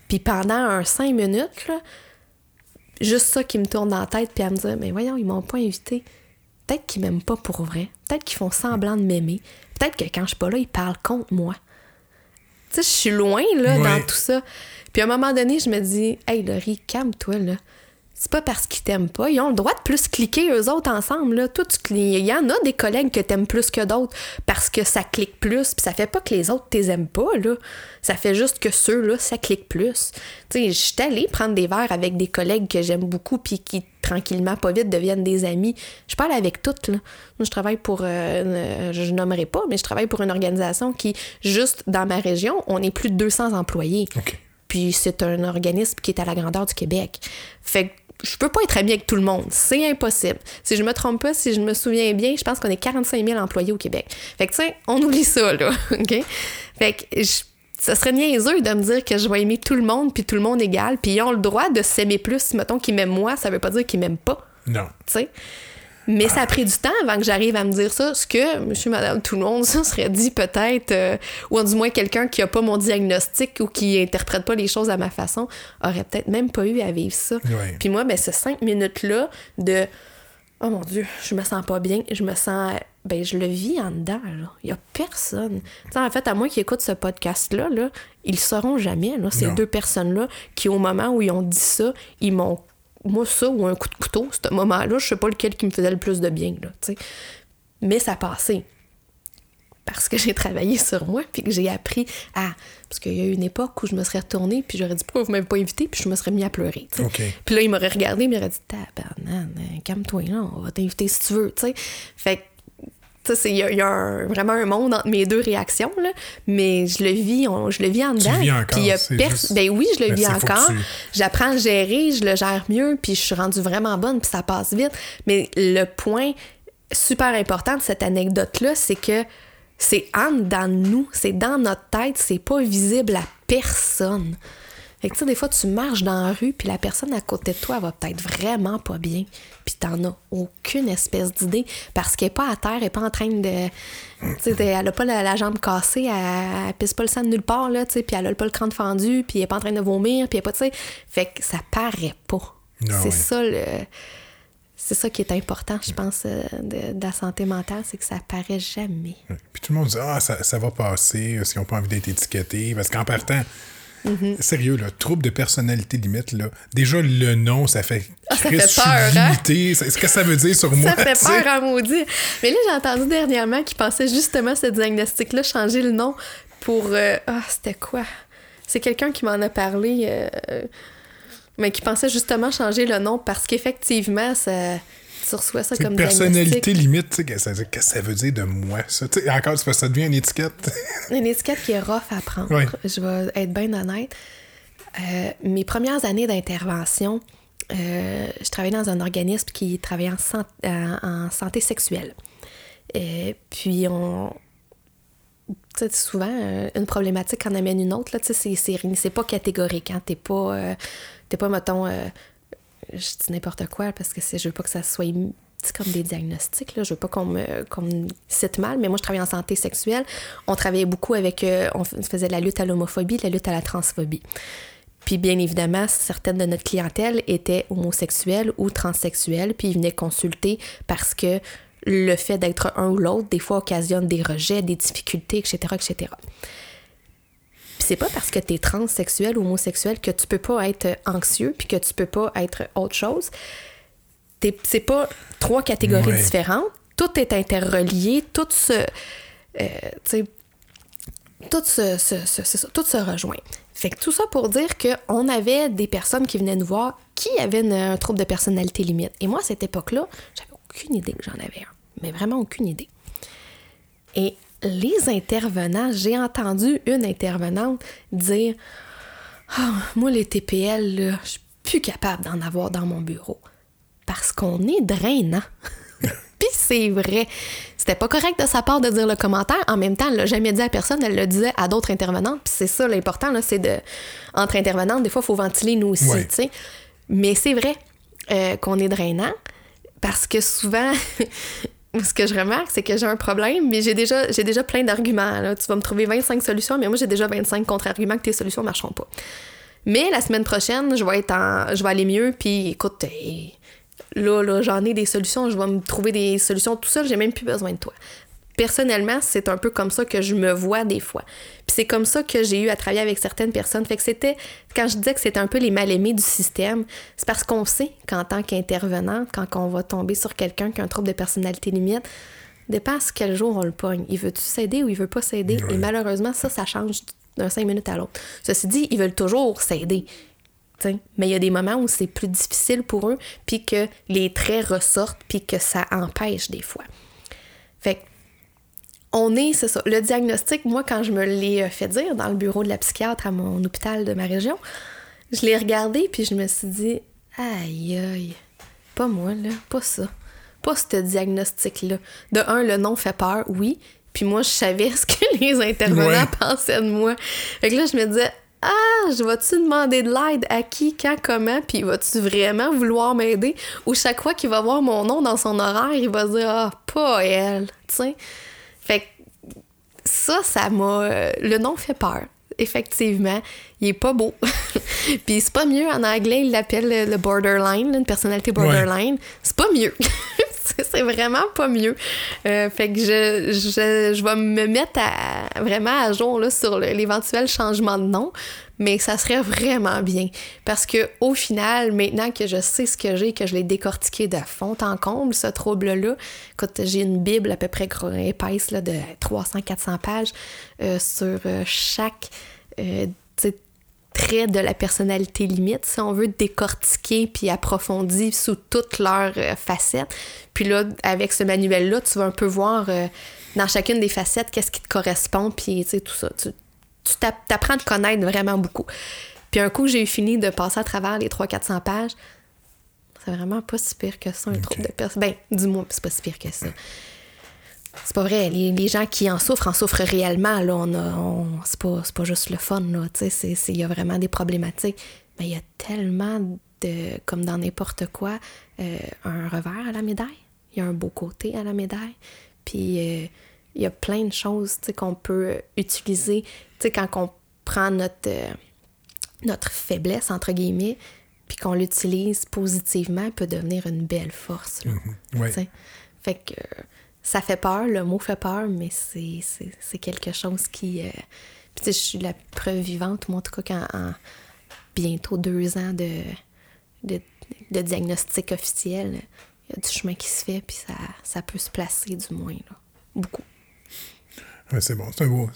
Puis pendant un cinq minutes, là, juste ça qui me tourne dans la tête, puis à me dire Mais voyons, ils m'ont pas invité. Peut-être qu'ils m'aiment pas pour vrai. Peut-être qu'ils font semblant de m'aimer. Peut-être que quand je suis pas là, ils parlent contre moi. Tu sais, je suis loin, là, Ouais. dans tout ça. Puis à un moment donné, je me dis, hey, Laurie, calme-toi, là. C'est pas parce qu'ils t'aiment pas. Ils ont le droit de plus cliquer eux autres ensemble, là. Toi, tu cli- Il y en a des collègues que t'aimes plus que d'autres parce que ça clique plus. Puis ça fait pas que les autres t'es aiment pas, là. Ça fait juste que ceux-là, ça clique plus. Tu sais, je suis allée prendre des verres avec des collègues que j'aime beaucoup puis qui, tranquillement, pas vite, deviennent des amis. Je parle avec toutes, là. Moi, je travaille pour... euh, je nommerai pas, mais je travaille pour une organisation qui, juste dans ma région, on est plus de 200 employés. Puis c'est un organisme qui est à la grandeur du Québec. Fait que je peux pas être amie avec tout le monde. C'est impossible. Si je me trompe pas, si je me souviens bien, je pense qu'on est 45 000 employés au Québec. Fait que, tu sais, on oublie ça, là. *laughs* OK? Fait que je- ça serait niaiseux de me dire que je vais aimer tout le monde, puis tout le monde égal, puis ils ont le droit de s'aimer plus. Mettons, qu'ils m'aiment moi, ça veut pas dire qu'ils m'aiment pas. Non. tu sais? Mais ça a pris du temps avant que j'arrive à me dire ça, ce que monsieur, madame, tout le monde, *laughs* ça serait dit peut-être, euh, ou du moins quelqu'un qui a pas mon diagnostic ou qui interprète pas les choses à ma façon, aurait peut-être même pas eu à vivre ça. Ouais. Puis moi, ben, ce cinq minutes-là de Oh mon Dieu, je me sens pas bien, je me sens. Ben, je le vis en dedans, là. Il y a personne. En fait, à moi qui écoute ce podcast-là, là, ils le sauront jamais, là, ces Non. deux personnes-là, qui, au moment où ils ont dit ça, ils m'ont. Moi, ça ou un coup de couteau, ce moment-là, je sais pas lequel qui me faisait le plus de bien, là, tu sais. Mais ça passait parce que *laughs* j'ai travaillé sur moi puis que j'ai appris à parce qu'il y a eu une époque où je me serais retournée puis j'aurais dit pourquoi vous m'avez pas invité puis je me serais mis à pleurer tu sais. OK. puis là il m'aurait regardé il m'aurait dit tabarnak euh, calme-toi là on va t'inviter si tu veux tu sais fait que il y a, il y a un- vraiment un monde entre mes deux réactions là mais je le vis on- je le vis en dedans vis encore, y a juste- ben oui je le Ben, vis encore tu- j'apprends à le gérer, je le gère mieux, puis je suis rendue vraiment bonne, puis ça passe vite. Mais le point super important de cette anecdote-là, c'est que c'est en dedans de nous, c'est dans notre tête, c'est pas visible à personne. Fait que, tu sais, des fois, tu marches dans la rue, puis la personne à côté de toi elle va peut-être vraiment pas bien, puis t'en as aucune espèce d'idée, parce qu'elle est pas à terre, elle est pas en train de... Tu sais, elle a pas la, la jambe cassée, elle, elle pisse pas le sang de nulle part, là, tu sais, puis elle a pas le crâne fendu, puis elle est pas en train de vomir, puis elle est pas, tu sais... Fait que ça paraît pas. Ah c'est ouais. ça, le... C'est ça qui est important, je pense, euh, de, de la santé mentale, c'est que ça paraît jamais. Puis tout le monde dit Ah, ça, ça va passer, s'ils n'ont pas envie d'être étiquetés. Parce qu'en partant, Mm-hmm. sérieux, là, trouble de personnalité limite, là, déjà le nom, ça fait. Ah, ça fait peur, hein? C'est ce que ça veut dire sur moi. Ça fait peur à maudit. Mais là, j'ai entendu dernièrement qu'ils pensaient justement ce diagnostic-là changer le nom pour. euh, Ah, c'était quoi? C'est quelqu'un qui m'en a parlé, euh, mais qui pensait justement changer le nom parce qu'effectivement, ça. Tu reçois ça comme personnalité limite, tu sais, qu'est-ce que ça- ça veut dire de moi, ça? Encore, que ça devient une étiquette. *laughs* Une étiquette qui est rough à prendre. Ouais. Je vais être bien honnête. Euh, mes premières années d'intervention, euh, je travaillais dans un organisme qui travaillait en, san- en santé sexuelle. Euh, puis on. Tu sais, souvent, euh, une problématique en amène une autre. Là, tu sais, c'est, pas catégorique. Hein, t'es pas, euh, t'es pas, mettons, euh, je dis n'importe quoi parce que je veux pas que ça soit comme des diagnostics, là, je veux pas qu'on me, cite mal, mais moi, je travaille en santé sexuelle. On travaillait beaucoup avec, euh, on faisait la lutte à l'homophobie, la lutte à la transphobie. Puis bien évidemment, certaines de notre clientèle étaient homosexuelles ou transsexuelles, puis ils venaient consulter parce que le fait d'être un ou l'autre, des fois, occasionne des rejets, des difficultés, etc., etc. C'est pas parce que tu es transsexuel ou homosexuel que tu peux pas être anxieux puis que tu peux pas être autre chose. C'est pas trois catégories différentes. Tout est interrelié, tout se... Euh, tout se, tout se rejoint. Fait que tout ça pour dire qu'on avait des personnes qui venaient nous voir qui avaient un trouble de personnalité limite. Et moi, à cette époque-là, j'avais aucune idée que j'en avais un. Mais vraiment aucune idée. Et les intervenants, j'ai entendu une intervenante dire oh, Moi, les TPL, je suis plus capable d'en avoir dans mon bureau. Parce qu'on est drainant. *laughs* Puis c'est vrai. C'était pas correct de sa part de dire le commentaire. En même temps, elle l'a jamais dit à personne, elle le disait à d'autres intervenantes. Puis c'est ça l'important, c'est de. Entre intervenantes, des fois, il faut ventiler nous aussi, tu sais. Mais c'est vrai euh, qu'on est drainant parce que souvent. *laughs* ce que je remarque, c'est que j'ai un problème, mais j'ai déjà, plein d'arguments. Tu vas me trouver 25 solutions, mais moi, j'ai déjà 25 contre-arguments que tes solutions ne marcheront pas. Mais la semaine prochaine, je vais être je vais aller mieux, puis écoute, là, là j'en ai des solutions, je vais me trouver des solutions tout seul, j'ai même plus besoin de toi. Personnellement, c'est un peu comme ça que je me vois des fois. Puis c'est comme ça que j'ai eu à travailler avec certaines personnes. Fait que c'était, quand je disais que c'était un peu les mal-aimés du système, c'est parce qu'on sait qu'en tant qu'intervenant, quand on va tomber sur quelqu'un qui a un trouble de personnalité limite, dépend quel jour on le pogne. Il veut-tu s'aider ou il veut pas s'aider? Et malheureusement, ça, ça change d'un cinq minutes à l'autre. Ceci dit, ils veulent toujours s'aider. Mais il y a des moments où c'est plus difficile pour eux, puis que les traits ressortent, puis que ça empêche des fois. Fait on est, c'est ça. Le diagnostic, moi, quand je me l'ai euh, fait dire dans le bureau de la psychiatre à mon hôpital de ma région, je l'ai regardé, puis je me suis dit, aïe, aïe, pas moi, là, pas ça. Pas ce diagnostic-là. De un, le nom fait peur, oui. Puis moi, je savais *laughs* ce que les intervenants pensaient de moi. Fait que là, je me disais, ah, je vais-tu demander de l'aide? À qui, quand, comment, puis vas-tu vraiment vouloir m'aider? Ou chaque fois qu'il va voir mon nom dans son horaire, il va dire Ah, pas elle, tu sais. Fait que ça, ça m'a. Le nom fait peur. Effectivement, il est pas beau. *laughs* puis c'est pas mieux en anglais, il l'appelle le borderline, une personnalité borderline. C'est pas mieux. *laughs* c'est vraiment pas mieux. Euh, fait que je, je, je, vais me mettre à, vraiment à jour là, sur l'éventuel changement de nom, mais ça serait vraiment bien. Parce que au final, maintenant que je sais ce que j'ai, que je l'ai décortiqué de fond en comble, ce trouble-là, écoute, j'ai une Bible à peu près épaisse là, de 300-400 pages euh, sur euh, chaque trait de la personnalité limite, si on veut décortiquer puis approfondir sous toutes leurs euh, facettes. Puis là, avec ce manuel-là, tu vas un peu voir euh, dans chacune des facettes qu'est-ce qui te correspond, puis tu sais, tout ça. Tu, tu t'apprends à te connaître vraiment beaucoup. Puis un coup, j'ai eu fini de passer à travers les 300-400 pages. C'est vraiment pas si pire que ça, un trouble de personne. Ben, dis-moi, c'est pas si pire que ça c'est pas vrai. Les, gens qui en souffrent en souffrent réellement. Là, on c'est, pas, juste le fun. Il y a vraiment des problématiques. Mais il y a tellement de, comme dans n'importe quoi, euh, un revers à la médaille. Il y a un beau côté à la médaille. Puis euh, il y a plein de choses qu'on peut utiliser. quand on prend notre, euh, notre faiblesse, entre guillemets, puis qu'on l'utilise positivement, peut devenir une belle force. Mm-hmm. Fait que ça fait peur, le mot fait peur, mais c'est quelque chose qui. Euh... Je suis la preuve vivante, moi, en tout cas, qu'en bientôt deux ans de, de, diagnostic officiel, il y a du chemin qui se fait, puis ça, ça peut se placer, du moins, là. beaucoup c'est bon, c'est beau.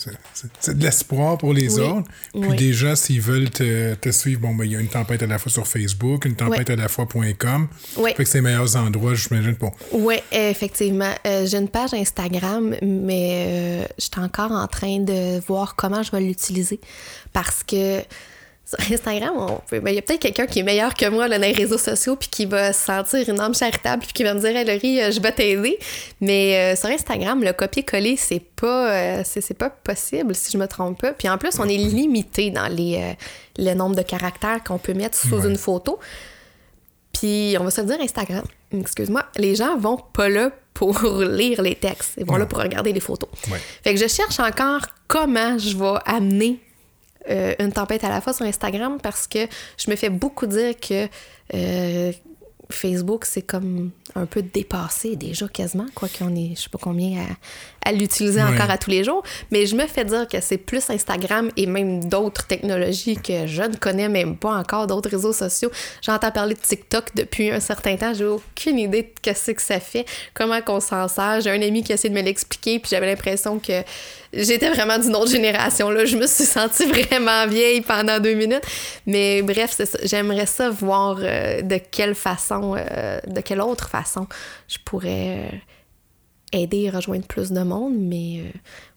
C'est de l'espoir pour les autres. Puis déjà, s'ils veulent te, te suivre, bon, ben, il y a une tempête à la fois sur Facebook, une tempête à la fois.com. Fait que c'est les meilleurs endroits, j'imagine, pour. Oui, effectivement. Euh, j'ai une page Instagram, mais euh, je suis encore en train de voir comment je vais l'utiliser. Parce que sur Instagram, ben, il y a peut-être quelqu'un qui est meilleur que moi là, dans les réseaux sociaux puis qui va se sentir une âme charitable puis qui va me dire hey, Laurie, euh, je vais t'aider. Mais euh, sur Instagram, le copier-coller, c'est pas euh, c'est, pas possible si je me trompe pas. Puis en plus, on est limité dans les le nombre de caractères qu'on peut mettre sous une photo. Puis, on va se le dire, Instagram, excuse-moi, les gens vont pas là pour *laughs* lire les textes. Ils vont là pour regarder les photos. Ouais. Fait que je cherche encore comment je vais amener euh, une tempête à la fois sur Instagram parce que je me fais beaucoup dire que euh, Facebook, c'est comme un peu dépassé déjà quasiment, quoi qu'on est, je sais pas combien à, l'utiliser encore à tous les jours. Mais je me fais dire que c'est plus Instagram et même d'autres technologies que je ne connais même pas encore, d'autres réseaux sociaux. J'entends parler de TikTok depuis un certain temps. J'ai aucune idée de qu'est-ce que ça fait, comment qu'on s'en sert. J'ai un ami qui a essayé de me l'expliquer, puis j'avais l'impression que j'étais vraiment d'une autre génération. Là. Je me suis sentie *laughs* vraiment vieille pendant deux minutes. Mais bref, j'aimerais ça voir euh, de quelle façon, euh, de quelle autre façon je pourrais euh, aider et rejoindre plus de monde. Mais euh,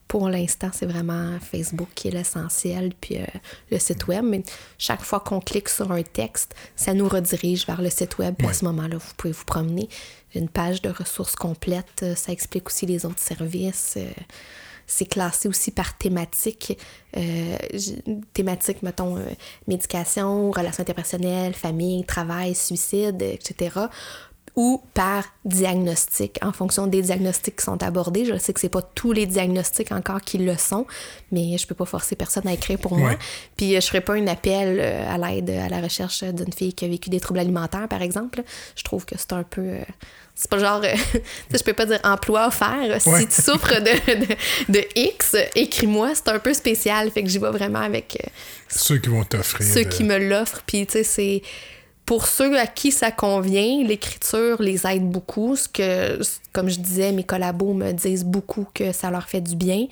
pour l'instant, c'est vraiment Facebook qui est l'essentiel, puis euh, le site web. Mais chaque fois qu'on clique sur un texte, ça nous redirige vers le site web. À ce moment-là, vous pouvez vous promener. Une page de ressources complètes. euh, Ça explique aussi les autres services. euh, c'est classé aussi par thématique. Euh, thématique, mettons, médication, relations interpersonnelles, famille, travail, suicide, etc. Ou par diagnostic, en fonction des diagnostics qui sont abordés. Je sais que c'est pas tous les diagnostics encore qui le sont, mais je peux pas forcer personne à écrire pour moi. Puis euh, je ferai pas un appel euh, à l'aide à la recherche d'une fille qui a vécu des troubles alimentaires, par exemple. Je trouve que c'est un peu. euh, c'est pas genre. euh, *laughs* je peux pas dire emploi offert. Ouais. Si tu souffres de, de, de X, écris-moi. C'est un peu spécial. Fait que j'y vais vraiment avec euh, Ceux qui vont t'offrir. ceux de- qui me l'offrent. Puis, tu sais, c'est. Pour ceux à qui ça convient, l'écriture les aide beaucoup. Ce que, comme je disais, mes collabos me disent beaucoup que ça leur fait du bien.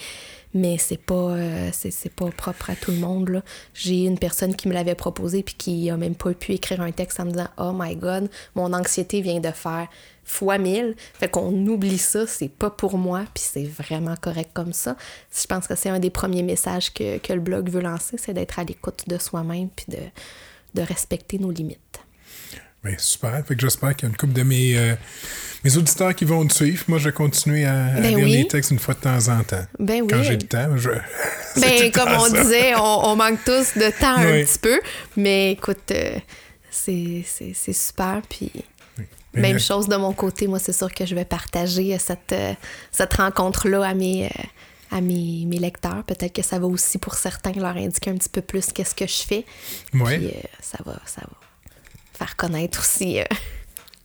Mais c'est pas, euh, c'est, pas propre à tout le monde. J'ai une personne qui me l'avait proposé puis qui a même pas pu écrire un texte en me disant Oh my god, mon anxiété vient de faire fois mille. Fait qu'on oublie ça, c'est pas pour moi, puis c'est vraiment correct comme ça. Je pense que c'est un des premiers messages que, que le blog veut lancer, c'est d'être à l'écoute de soi-même puis de, de respecter nos limites. Ben, super. Fait que j'espère qu'il y a une couple de mes, euh, mes auditeurs qui vont te suivre. Moi, je vais continuer à, à Ben lire oui. les textes une fois de temps en temps. Ben oui. Quand j'ai le temps, je. *laughs* Ben, comme on ça. disait, on, on manque tous de temps Oui. un petit peu, mais écoute, euh, c'est c'est- c'est super, puis... Ben, Même euh, chose de mon côté, moi c'est sûr que je vais partager cette, euh, cette rencontre-là à mes, à mes, mes lecteurs. Peut-être que ça va aussi pour certains leur indiquer un petit peu plus qu'est-ce que je fais. Ouais. Puis euh, ça, va, ça va faire connaître aussi euh,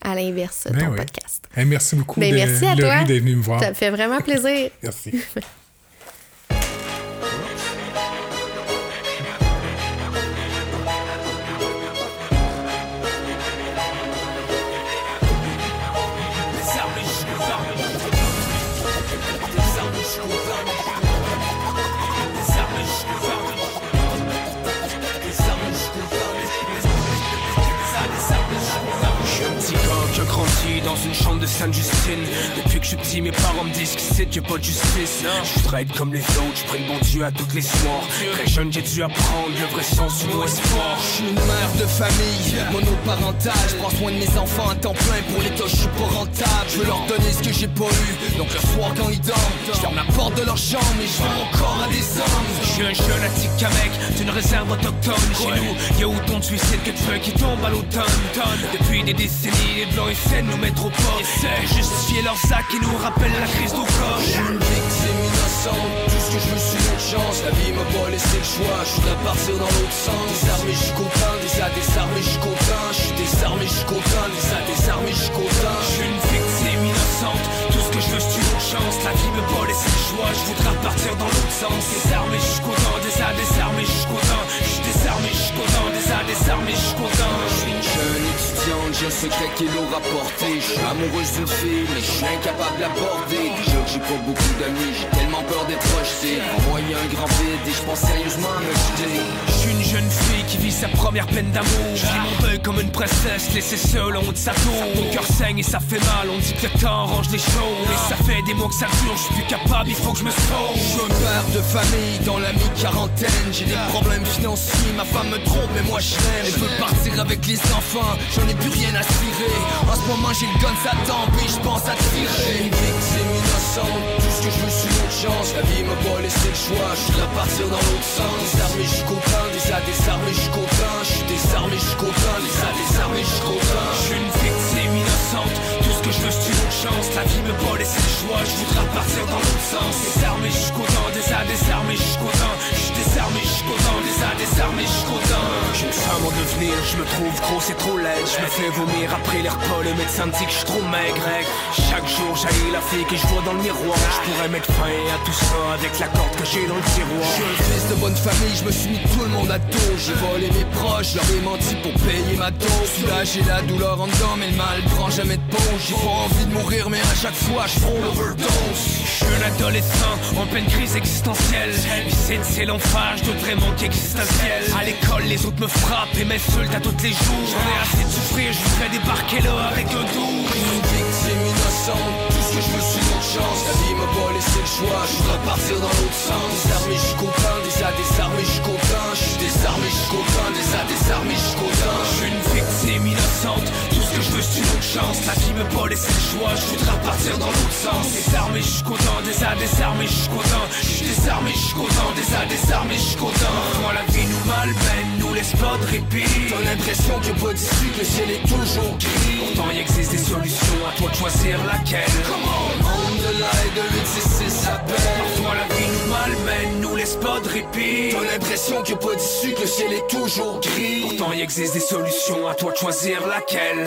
à l'inverse Ben ton oui. podcast. hey, merci beaucoup, Ben, de, merci à Laurie, toi. d'être venue me voir. Ça me fait vraiment plaisir. *laughs* Merci. *laughs* dans une chambre de Sainte-Justine Depuis que je suis petit, mes parents me disent qu'ici a pas de justice. Je traite comme les autres, je prie le bon Dieu à toutes les soirs. Très jeune, j'ai dû apprendre le vrai sens du mot espoir. Je suis une mère de famille, monoparental Je prends soin de mes enfants à temps plein. Pour les je suis pas rentable. Je veux leur donner ce que j'ai pas eu. Donc le soir quand ils dorment Je ferme la porte de leur chambre Et je vends mon corps à des hommes. Je suis un jeune Atikamek d'une réserve autochtone. Chez nous, y'a autant de suicides que de feux qui tombent à l'automne. Depuis des décennies, les blancs essaient de nous mettre de justifier leurs actes qui nous rappellent la crise Je d'Oka suis une victime innocente. Tout ce que je veux c'est une chance. La vie m'a pas laissé le choix. Je voudrais partir dans l'autre sens. Désarmé je content. Déjà désarmé je content. Je suis désarmé je content. Déjà désarmé je content. Je suis une victime innocente. Tout ce que je veux c'est une chance. La vie me pas laissé le choix. Je voudrais repartir dans l'autre sens. Désarmé je content. Déjà désarmé je content. Je suis désarmé je content. Déjà désarmé je content Je j'ai un secret qui est lourd à porter Je suis amoureuse d'une fille, mais je suis incapable d'aborder. Que j'ai pas beaucoup d'amis, j'ai tellement peur d'être rejeté. En moi y a un grand vide et je pense sérieusement à me jeter. Je suis une jeune fille qui vit sa première peine d'amour. Je vis mon deuil comme une princesse laissée seule en haut de sa tour. Mon cœur saigne et ça fait mal On dit que le temps range les choses. Et ça fait des mois que ça dure Je suis plus capable, il faut que je me sauve. Je suis un père de famille dans la mi-quarantaine. J'ai des problèmes financiers, ma femme me trompe mais moi je l'aime. Elle veut partir avec les enfants, j'en ai plus rien à cirer. En ce moment j'ai le gun, ça tombe et je pense à tirer. Une victime innocente, tout ce que je veux c'est une chance. La vie m'a pas laissé le choix, je voudrais partir dans l'autre sens. Désarmé suis content, déjà désarmé je suis content Je suis désarmé content, déjà désarmé je suis content Je suis une choix, je voudrais repartir dans l'autre sens. Désarmé jusqu'au dents, désarmé jusqu'au dents. Je suis désarmé jusqu'au dents, désarmé jusqu'au dents. Je me sens mon devenir, je me trouve gros, c'est trop laid. Je me fais vomir après les le médecin me dit que je suis trop maigre. Chaque jour j'aille la fille que je vois dans le miroir. Je pourrais mettre fin à tout ça avec la corde que j'ai dans le tiroir. Je suis fils de bonne famille, je me suis mis tout le monde à dos. J'ai volé mes proches, leur ai menti pour payer ma dose. Soulager la douleur en dedans, mais le mal prend jamais de J'ai pas envie de mourir, mais à chaque fois je prends l'overdose. Je suis un adolescent en pleine crise existentielle. Ici c'est l'enfer, je devrais manquer existentiel À l'école les autres me frappent et m'insultent à tous les jours. J'en ai assez de souffrir, je voudrais débarquer là avec un doux. Une victime innocente, tout ce que je me suis une chance. La vie m'a pas laissé le choix, je voudrais partir dans l'autre sens. Désarmé jusqu'au pain, déjà désarmé jusqu'au pain Je suis désarmé jusqu'au pain, déjà désarmé jusqu'au pain Je suis une victime innocente, tout ce que je veux c'est une chance La vie me pas laissé le choix, je voudrais partir dans l'autre sens. Désarmé jusqu'au dents, déjà désarmé jusqu'au dents. Je désarmé jusqu'au dents, déjà désarmé jusqu'au dents. Moi la vie nous malmène, nous laisse pas de répit. T'as l'impression a pas d'issue, que le ciel est toujours gris. Pourtant il existe des solutions, à toi de choisir laquelle. Comment monde de l'aide de 866 s'appelle Parfois la vie nous malmène, nous laisse pas de répit. T'as l'impression a pas d'issue, que le ciel est toujours gris. Pourtant il existe des solutions, à toi de choisir laquelle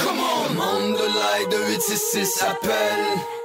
monde de l'aide de 866 s'appelle